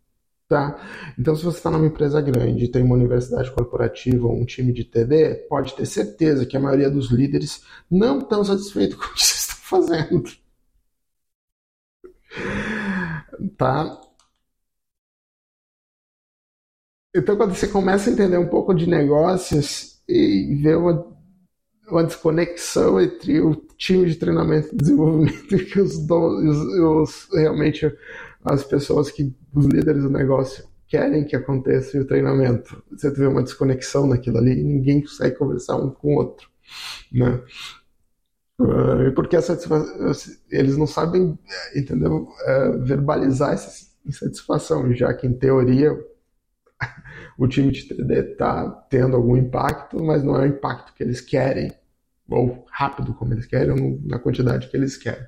Tá? Então, se você está numa empresa grande, tem uma universidade corporativa ou um time de TD, pode ter certeza que a maioria dos líderes não estão satisfeitos com o que vocês estão fazendo. Tá? Então, quando você começa a entender um pouco de negócios e ver uma, uma desconexão entre o time de treinamento e desenvolvimento e os, donos, os, realmente as pessoas que, os líderes do negócio querem que aconteça o treinamento. Você vê uma desconexão naquilo ali e ninguém consegue conversar um com o outro, né? Uh, porque eles não sabem, entendeu, uh, verbalizar essa insatisfação, já que em teoria o time de 3D está tendo algum impacto, mas não é o impacto que eles querem, ou rápido como eles querem, ou na quantidade que eles querem.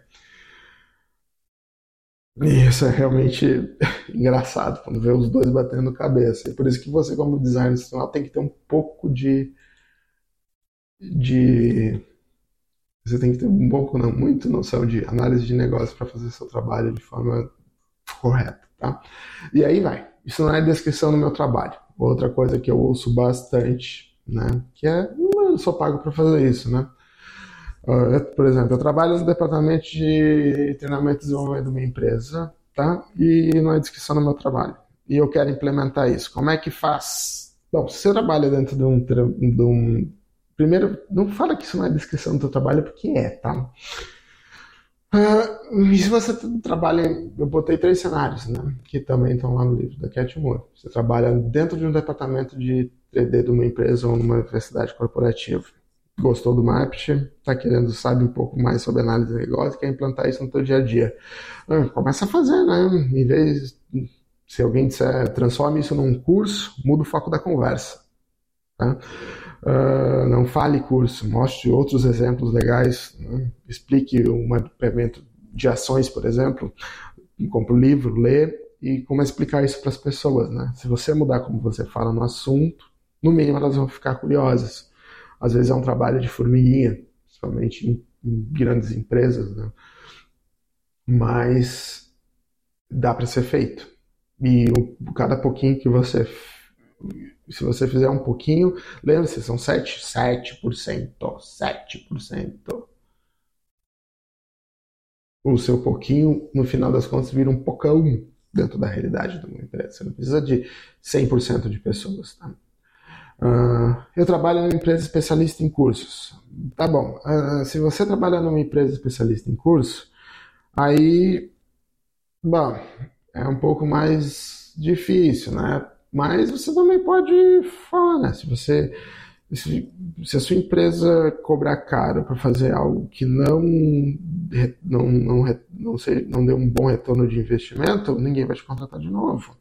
E isso é realmente engraçado quando vê os dois batendo cabeça. E por isso que você, como designer institucional, tem que ter um pouco de. de você tem que ter um pouco, não, muito noção de análise de negócio para fazer seu trabalho de forma correta, tá? E aí vai. Isso não é descrição do meu trabalho. Outra coisa que eu ouço bastante, né? Que é, eu sou pago para fazer isso, né? Uh, por exemplo, eu trabalho no departamento de treinamento e desenvolvimento de uma empresa, tá? E não é descrição do meu trabalho. E eu quero implementar isso. Como é que faz? Bom, se você trabalha dentro de um, de um primeiro, não fala que isso não é descrição do teu trabalho, porque é, tá? Uh, e se você trabalha, eu botei três cenários, né, que também estão lá no livro da Cat Moore. Você trabalha dentro de um departamento de 3D de uma empresa ou numa universidade corporativa. Gostou do Mapt, está querendo, sabe um pouco mais sobre análise de negócio, quer implantar isso no seu dia a dia. Uh, começa a fazer, né? Em vez, se alguém disser, transforme isso num curso, muda o foco da conversa. Tá? Uh, não fale curso, mostre outros exemplos legais, né? explique um mapeamento de ações, por exemplo, compre um livro, lê e como explicar isso para as pessoas. Né? Se você mudar como você fala no assunto, no mínimo elas vão ficar curiosas. Às vezes é um trabalho de formiguinha, principalmente em, em grandes empresas, né? mas dá para ser feito. E o, cada pouquinho que você se você fizer um pouquinho, lembre-se, são 7, 7%, 7%. O seu pouquinho, no final das contas, vira um pocão dentro da realidade de uma empresa. Você não precisa de 100% de pessoas, tá? Uh, eu trabalho numa empresa especialista em cursos. Tá bom. Uh, se você trabalha numa empresa especialista em curso, aí, bom, é um pouco mais difícil, né? Mas você também pode falar, né? Se você se, se a sua empresa cobrar caro para fazer algo que não não não não, não deu um bom retorno de investimento, ninguém vai te contratar de novo.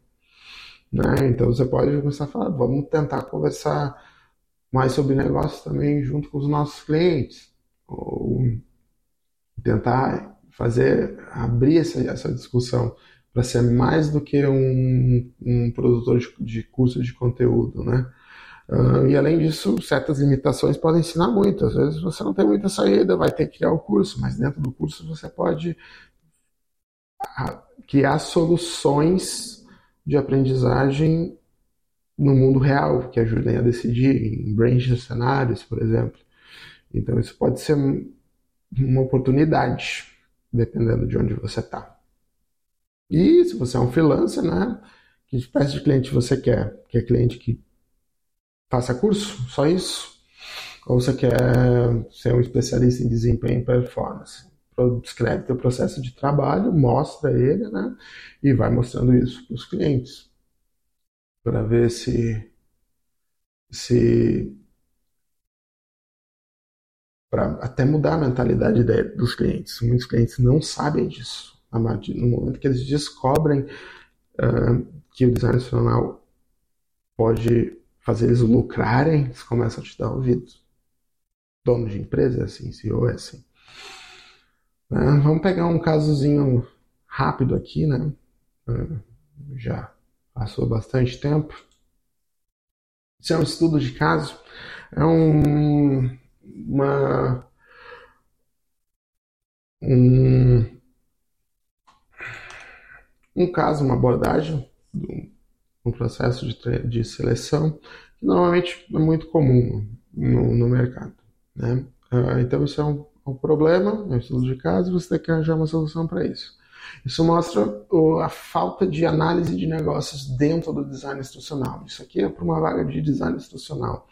Né? Então você pode começar a falar, vamos tentar conversar mais sobre negócios também junto com os nossos clientes. Ou tentar fazer, abrir essa, essa discussão para ser mais do que um, um produtor de, de curso de conteúdo, né? Uh, e além disso, certas limitações podem ensinar muito. Às vezes você não tem muita saída, vai ter que criar o curso, mas dentro do curso você pode ah, criar soluções de aprendizagem no mundo real, que ajudem a decidir, em range de cenários, por exemplo. Então isso pode ser uma oportunidade, dependendo de onde você está. E se você é um freelancer, né? Que espécie de cliente você quer? Quer cliente que faça curso? Só isso? Ou você quer ser um especialista em desempenho e performance? Descreve teu processo de trabalho, mostra ele, né? E vai mostrando isso para os clientes. Para ver se. se para até mudar a mentalidade dos clientes. Muitos clientes não sabem disso no momento que eles descobrem uh, que o design nacional pode fazer eles lucrarem, eles começam a te dar ouvido. Dono de empresa é assim, CEO é assim. É, vamos pegar um casozinho rápido aqui, né? É, já passou bastante tempo. Isso é um estudo de caso. É um, uma, um, um caso, uma abordagem, um processo de, de seleção que normalmente é muito comum no, no mercado. Né? Ah, então, isso é um, um problema, é um estudo de caso, você tem que arranjar uma solução para isso. Isso mostra a falta de análise de negócios dentro do design instrucional. Isso aqui é para uma vaga de design instrucional.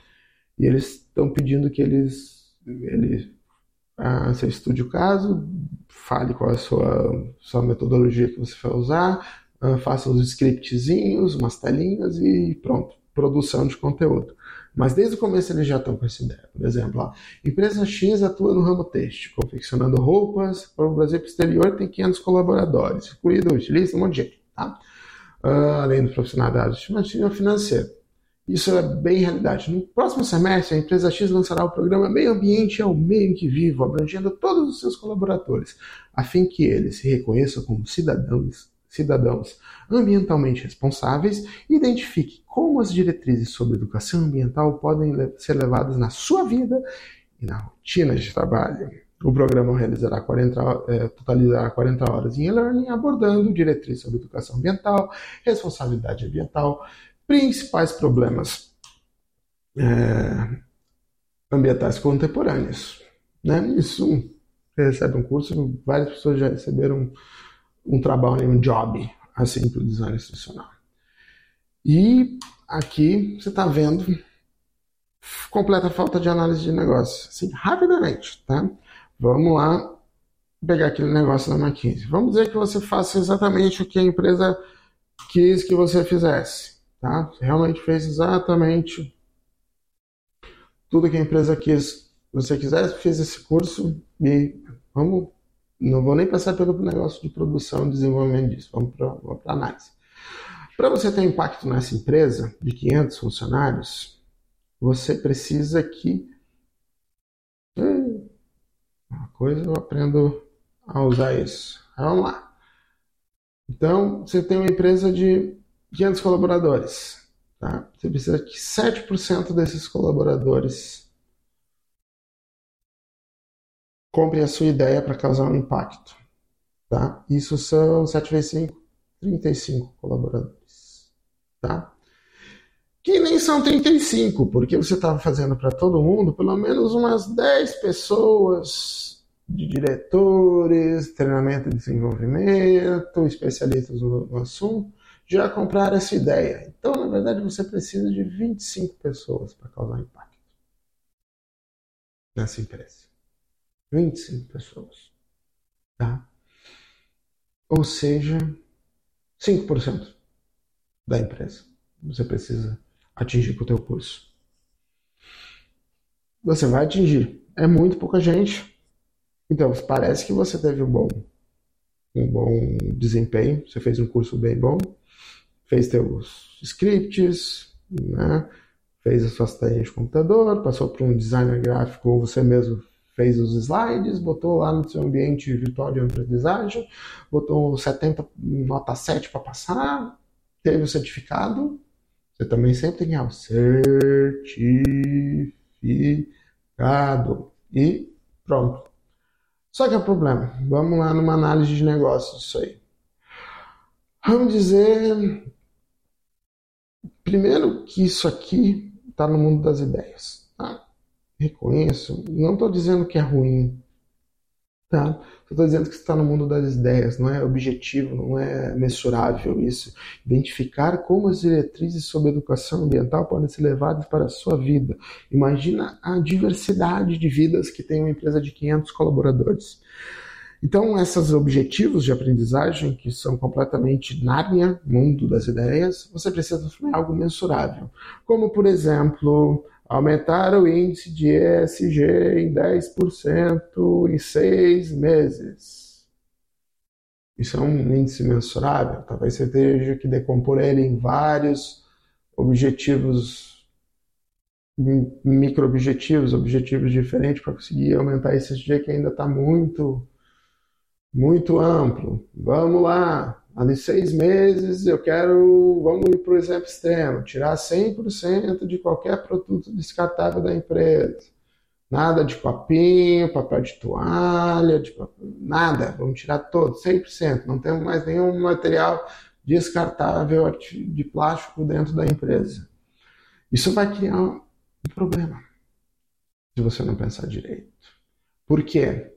E eles estão pedindo que eles, ele, ah, você estude o caso, fale qual é a sua, sua metodologia que você vai usar, ah, faça os scriptzinhos, umas telinhas e pronto, produção de conteúdo. Mas desde o começo eles já estão com essa ideia. Por exemplo, ó, empresa X atua no ramo têxtil, confeccionando roupas para o Brasil e para o exterior, tem 500 colaboradores, incluído estilista, um monte de gente. Tá? Uh, além dos profissionais da área estimativa financeira. Isso é bem realidade. No próximo semestre, a empresa X lançará o programa Meio Ambiente é o Meio em que Vivo, abrangendo todos os seus colaboradores, a fim que eles se reconheçam como cidadãos cidadãos ambientalmente responsáveis e identifique como as diretrizes sobre educação ambiental podem ser levadas na sua vida e na rotina de trabalho. O programa realizará 40, é, totalizará 40 horas em e-learning, abordando diretrizes sobre educação ambiental, responsabilidade ambiental, principais problemas é, ambientais contemporâneos. Né? Isso recebe um curso, várias pessoas já receberam um trabalho, um job, assim, para o design instrucional. E aqui você está vendo completa falta de análise de negócio. Assim, rapidamente, tá? Vamos lá pegar aquele negócio da McKinsey. Vamos dizer que você faça exatamente o que a empresa quis que você fizesse, tá? Realmente fez exatamente tudo que a empresa quis você quisesse, fez esse curso e vamos não vou nem passar pelo negócio de produção e desenvolvimento disso, vamos para análise. Para você ter impacto nessa empresa de 500 funcionários, você precisa que. Uma coisa eu aprendo a usar isso. Vamos lá. Então, você tem uma empresa de 500 colaboradores. Tá? Você precisa que 7% desses colaboradores compre a sua ideia para causar um impacto. Tá? Isso são 7 vezes 5, 35 colaboradores. Tá? Que nem são 35, porque você estava fazendo para todo mundo, pelo menos umas 10 pessoas de diretores, treinamento e desenvolvimento, especialistas no, no assunto, já compraram essa ideia. Então, na verdade, você precisa de 25 pessoas para causar impacto nessa empresa. 25 pessoas. Tá? Ou seja, 5% da empresa. Você precisa atingir com o teu curso. Você vai atingir. É muito pouca gente. Então, parece que você teve um bom, um bom desempenho. Você fez um curso bem bom. Fez teus scripts, né? fez as suas tareas de computador, passou para um designer gráfico ou você mesmo fez os slides, botou lá no seu ambiente virtual de aprendizagem, botou 70, nota 7 para passar, teve o certificado. Você também sempre tem que o certificado. E pronto. Só que é o problema. Vamos lá numa análise de negócio disso aí. Vamos dizer. Primeiro que isso aqui está no mundo das ideias. Tá? reconheço, não estou dizendo que é ruim, tá? Estou dizendo que está no mundo das ideias, não é objetivo, não é mensurável isso. Identificar como as diretrizes sobre educação ambiental podem ser levadas para a sua vida. Imagina a diversidade de vidas que tem uma empresa de 500 colaboradores. Então, esses objetivos de aprendizagem, que são completamente Nárnia, mundo das ideias, você precisa em algo mensurável. Como, por exemplo, aumentar o índice de ESG em 10% em seis meses. Isso é um índice mensurável. Talvez você tenha que decompor ele em vários objetivos, micro-objetivos, objetivos diferentes para conseguir aumentar esse ESG que ainda está muito muito amplo. Vamos lá, ali seis meses eu quero, vamos ir para o exemplo extremo, tirar 100% de qualquer produto descartável da empresa. Nada de papinho, papel de toalha, de papel, nada, vamos tirar todo, 100%. Não temos mais nenhum material descartável de plástico dentro da empresa. Isso vai criar um problema se você não pensar direito. Por quê?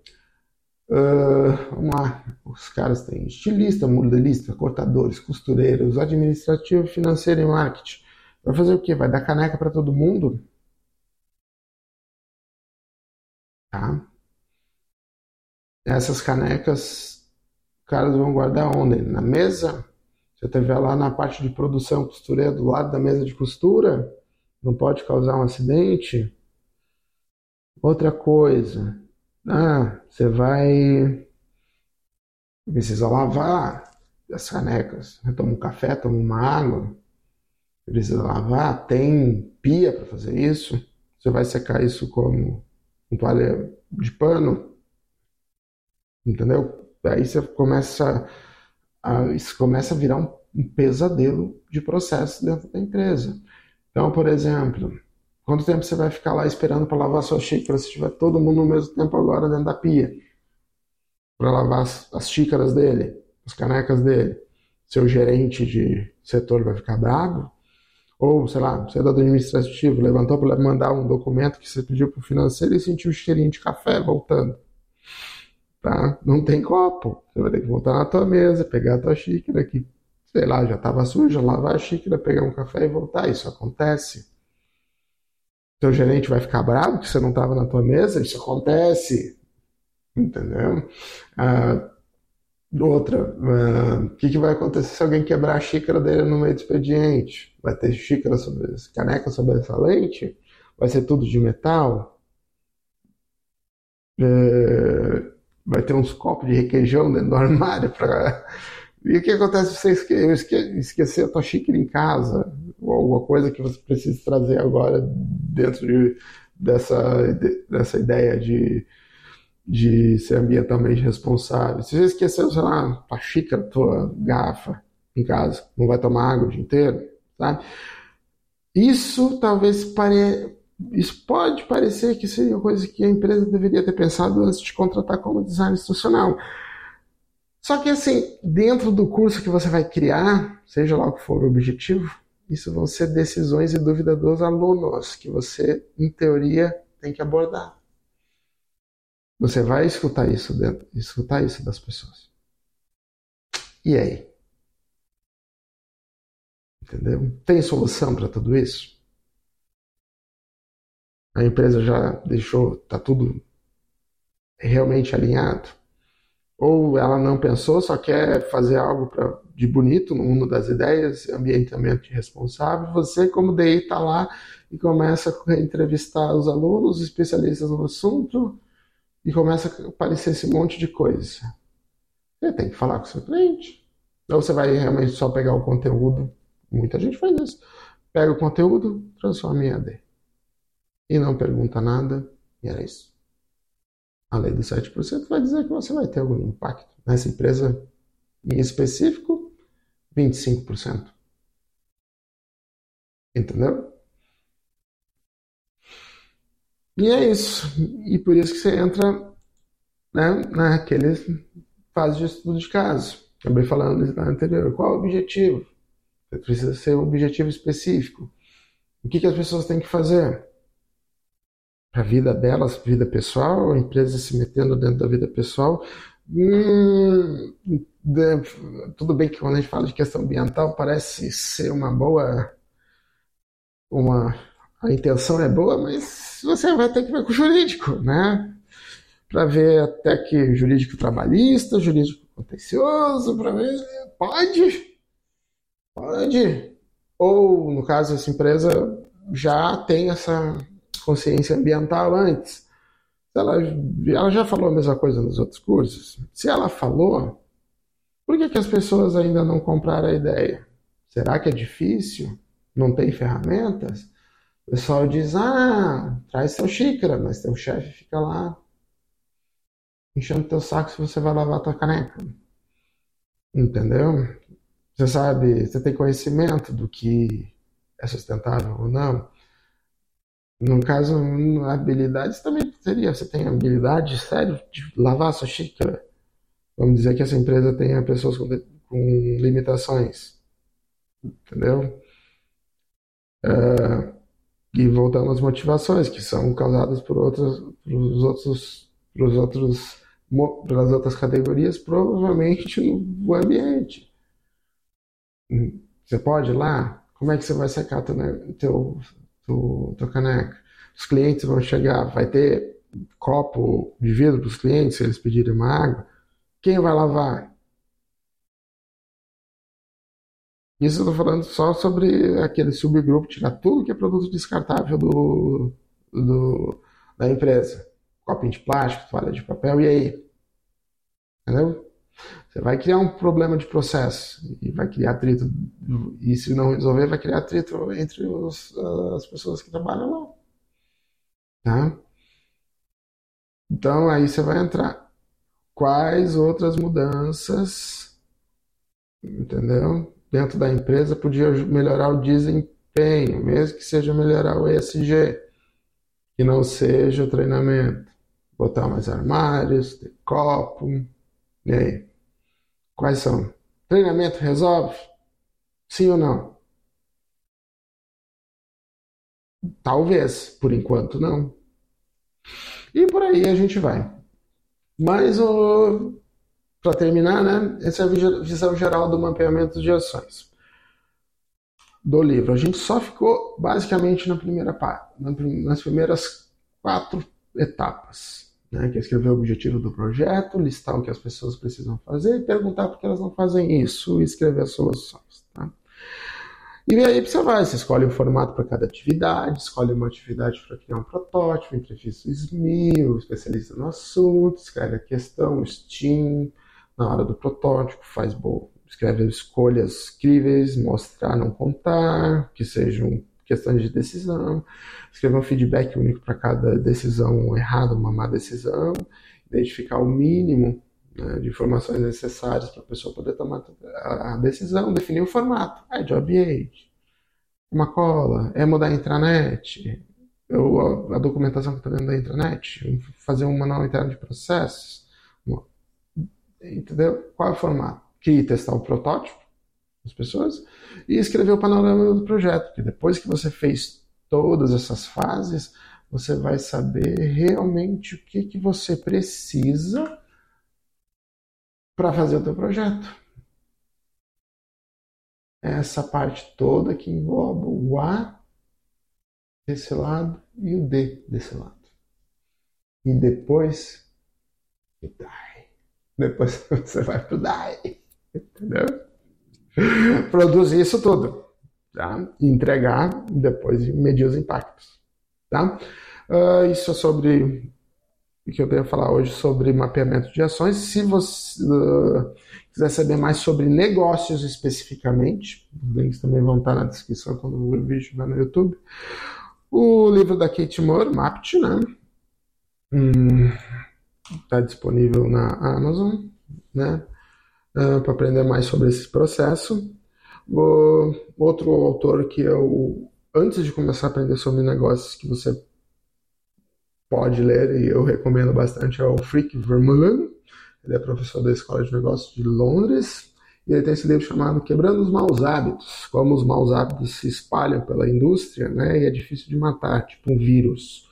Uh, vamos lá, os caras têm estilista, modelista, cortadores, costureiros, administrativo, financeiro e marketing. Vai fazer o quê? Vai dar caneca para todo mundo? Tá? Essas canecas, os caras vão guardar onde? Na mesa? Você tiver lá na parte de produção costureira do lado da mesa de costura, não pode causar um acidente. Outra coisa, ah, você vai. Precisa lavar as canecas. Toma um café, toma uma água. Precisa lavar. Tem pia para fazer isso. Você vai secar isso como um toalha de pano. Entendeu? Aí você começa a, isso começa a virar um, um pesadelo de processo dentro da empresa. Então, por exemplo, Quanto tempo você vai ficar lá esperando para lavar sua xícara se tiver todo mundo no mesmo tempo agora dentro da pia? Para lavar as, as, xícaras dele, as canecas dele. Seu gerente de setor vai ficar bravo? Ou, sei lá, você é administrativo, levantou para mandar um documento que você pediu para o financeiro e sentiu o cheirinho de café voltando. Tá? Não tem copo. Você vai ter que voltar na tua mesa, pegar a tua xícara que, sei lá, já estava suja, lavar a xícara, pegar um café e voltar. Isso acontece teu gerente vai ficar bravo que você não estava na tua mesa, isso acontece, entendeu? Ah, outra, ah, o que, que vai acontecer se alguém quebrar a xícara dele no meio do expediente? Vai ter xícara sobre caneca sobressalente? Vai ser tudo de metal? É, vai ter uns copos de requeijão dentro do armário para e o que acontece se você esque esquecer a tua xícara em casa? Alguma coisa que você precisa trazer agora dentro de, dessa, de, dessa ideia de, de ser ambientalmente responsável. Se você esqueceu, sei lá, tua xícara, tua garrafa em casa, não vai tomar água o dia inteiro? Isso talvez pare... Isso pode parecer que seria uma coisa que a empresa deveria ter pensado antes de contratar como design institucional. Só que assim, dentro do curso que você vai criar, seja lá o que for o objetivo, isso vão ser decisões e dúvidas dos alunos que você, em teoria, tem que abordar. Você vai escutar isso dentro, escutar isso das pessoas. E aí? Entendeu? Tem solução para tudo isso? A empresa já deixou, tá tudo realmente alinhado? Ou ela não pensou, só quer fazer algo pra, de bonito no mundo das ideias, ambientalmente responsável, você, como DI, está lá e começa a entrevistar os alunos, especialistas no assunto, e começa a aparecer esse monte de coisa. Você tem que falar com o seu cliente. Ou você vai realmente só pegar o conteúdo, muita gente faz isso, pega o conteúdo, transforma em AD. E não pergunta nada, e era isso a lei dos 7% vai dizer que você vai ter algum impacto. Nessa empresa em específico, 25%. Entendeu? E é isso. E por isso que você entra né, naquele fase de estudo de caso. Acabei falando no anterior. Qual é o objetivo? Precisa ser um objetivo específico. O que, que as pessoas têm que fazer? A vida delas, vida pessoal, a empresa se metendo dentro da vida pessoal. Hum, tudo bem que quando a gente fala de questão ambiental parece ser uma boa, uma a intenção é boa, mas você vai ter que ver com o jurídico, né? Para ver até que jurídico trabalhista, jurídico contencioso, para ver pode, pode. Ou no caso essa empresa já tem essa consciência ambiental antes. Ela, ela já falou a mesma coisa nos outros cursos. Se ela falou, por que, que as pessoas ainda não compraram a ideia? Será que é difícil? Não tem ferramentas? O pessoal diz: ah, traz seu xícara, mas teu chefe fica lá enchendo teu saco se você vai lavar tua caneca. Entendeu? Você sabe, você tem conhecimento do que é sustentável ou não. No caso, habilidades também seria. Você tem habilidade, sério, de lavar sua xícara. Vamos dizer que essa empresa tenha pessoas com, com limitações. Entendeu? Uh, e voltando às motivações, que são causadas por outros, pelos outros, pelos outros, pelas outras categorias, provavelmente no ambiente. Você pode ir lá? Como é que você vai secar teu, teu, teu, teu caneca? Os clientes vão chegar, vai ter copo de vidro para os clientes se eles pedirem uma água. Quem vai lavar? Isso eu estou falando só sobre aquele subgrupo, tirar tudo que é produto descartável do, do, da empresa. Copinho de plástico, toalha de papel, e aí? Entendeu? Você vai criar um problema de processo e vai criar atrito. E se não resolver, vai criar atrito entre os, as pessoas que trabalham lá. Tá? Então aí você vai entrar. Quais outras mudanças, entendeu? Dentro da empresa podia melhorar o desempenho, mesmo que seja melhorar o ESG, que não seja o treinamento. Botar mais armários, ter copo, e aí? Quais são? Treinamento resolve? Sim ou não? Talvez, por enquanto não. E por aí a gente vai. Mas para terminar, né? Essa é a visão geral do mapeamento de ações do livro. A gente só ficou basicamente na primeira parte, nas primeiras quatro etapas né, que é escrever o objetivo do projeto, listar o que as pessoas precisam fazer e perguntar por que elas não fazem isso e escrever as soluções. Tá? E aí você vai, você escolhe um formato para cada atividade, escolhe uma atividade para criar um protótipo, entrevista o SMIL, especialista no assunto, escreve a questão, o STEAM, na hora do protótipo, faz bom, escreve escolhas críveis, mostrar, não contar, que sejam questões de decisão, escrever um feedback único para cada decisão errada, uma má decisão, identificar o mínimo né, de informações necessárias para a pessoa poder tomar a decisão, definir o formato. É job age, uma cola, é mudar a intranet, ou a, a documentação que está dentro da intranet, fazer um manual interno de processos. Entendeu? Qual é o formato? Que testar o protótipo, as pessoas, e escrever o panorama do projeto, que depois que você fez todas essas fases, você vai saber realmente o que, que você precisa para fazer o teu projeto. Essa parte toda que envolve o A desse lado e o D desse lado. E depois, o DAI. Depois você vai pro DAI. Entendeu? produzir isso tudo, tá? entregar depois medir os impactos, tá? Uh, isso é sobre o que eu tenho a falar hoje sobre mapeamento de ações. Se você uh, quiser saber mais sobre negócios especificamente, os links também vão estar na descrição quando o vídeo estiver no YouTube. O livro da Kate Moore, MAPT, né? Está hum, disponível na Amazon, né? Uh, para aprender mais sobre esse processo. O, outro autor que eu, antes de começar a aprender sobre negócios, que você pode ler e eu recomendo bastante, é o Frick Vermeulen. Ele é professor da Escola de Negócios de Londres. E ele tem esse livro chamado Quebrando os Maus Hábitos, como os maus hábitos se espalham pela indústria, né? E é difícil de matar, tipo um vírus.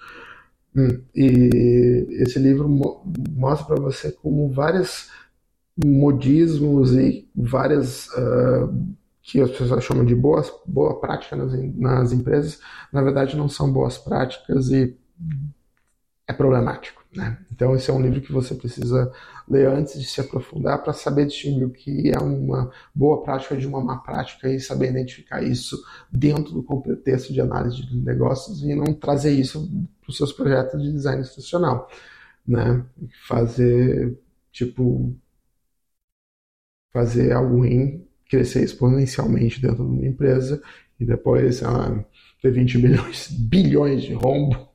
Hum, e esse livro mo mostra para você como várias modismos e várias uh, que as pessoas chamam de boas boa prática nas, nas empresas, na verdade não são boas práticas e é problemático. Né? Então esse é um livro que você precisa ler antes de se aprofundar para saber distinguir o que é uma boa prática de uma má prática e saber identificar isso dentro do contexto de análise de negócios e não trazer isso para os seus projetos de design institucional. Né? Fazer tipo fazer algo ruim crescer exponencialmente dentro de uma empresa e depois ela ter 20 milhões, bilhões de rombo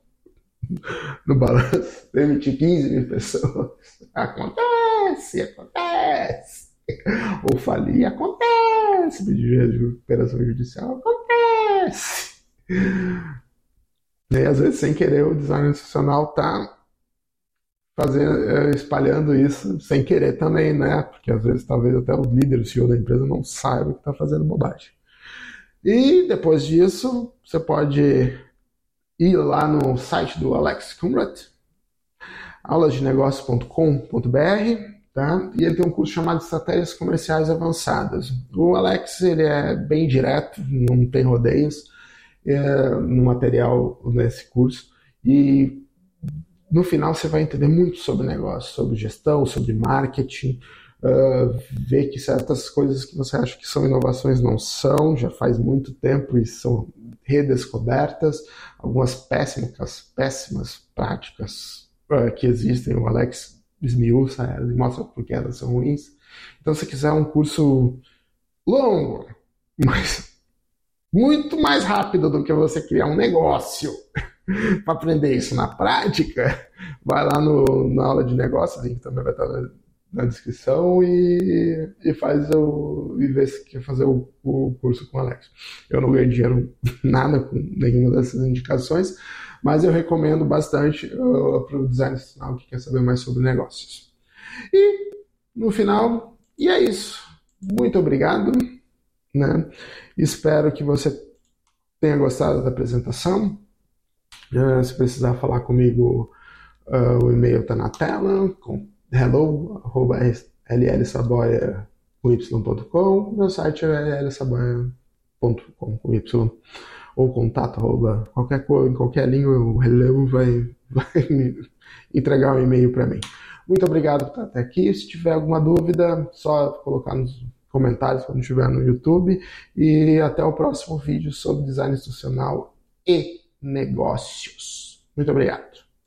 no balanço, demitir 15 mil pessoas. Acontece, acontece. Ou falir, acontece. Pedir de recuperação judicial, acontece. E às vezes, sem querer, o design institucional está fazendo, eh, espalhando isso sem querer também, né? Porque às vezes talvez até o líder, o CEO da empresa não saiba que está fazendo bobagem. E depois disso, você pode ir lá no site do Alex Kumrat, aulasdenegócio.com.br, tá? E ele tem um curso chamado Estratégias Comerciais Avançadas. O Alex, ele é bem direto, não tem rodeios é, no material nesse curso. E no final você vai entender muito sobre negócio, sobre gestão, sobre marketing, uh, ver que certas coisas que você acha que são inovações não são, já faz muito tempo e são redescobertas, algumas péssimas, péssimas práticas uh, que existem, o Alex esmiuça elas e mostra por que elas são ruins. Então, se quiser um curso longo, mas muito mais rápido do que você criar um negócio para aprender isso na prática, vai lá no, na aula de negócios, que também vai estar na descrição e, e faz o e vê se quer fazer o, o curso com o Alex. Eu não ganho dinheiro nada com nenhuma dessas indicações, mas eu recomendo bastante uh, para o design institucional que quer saber mais sobre negócios. E no final, e é isso. Muito obrigado. Né? Espero que você tenha gostado da apresentação. Se precisar falar comigo, uh, o e-mail está na tela. Com hello.llsaboia.com. Meu site é lsaboia.com com y ou contato arroba qualquer coisa, em qualquer língua, o Hello vai, vai me entregar um e-mail para mim. Muito obrigado por estar até aqui. Se tiver alguma dúvida, só colocar nos comentários quando estiver no YouTube. E até o próximo vídeo sobre design institucional e negócios. Muito obrigado.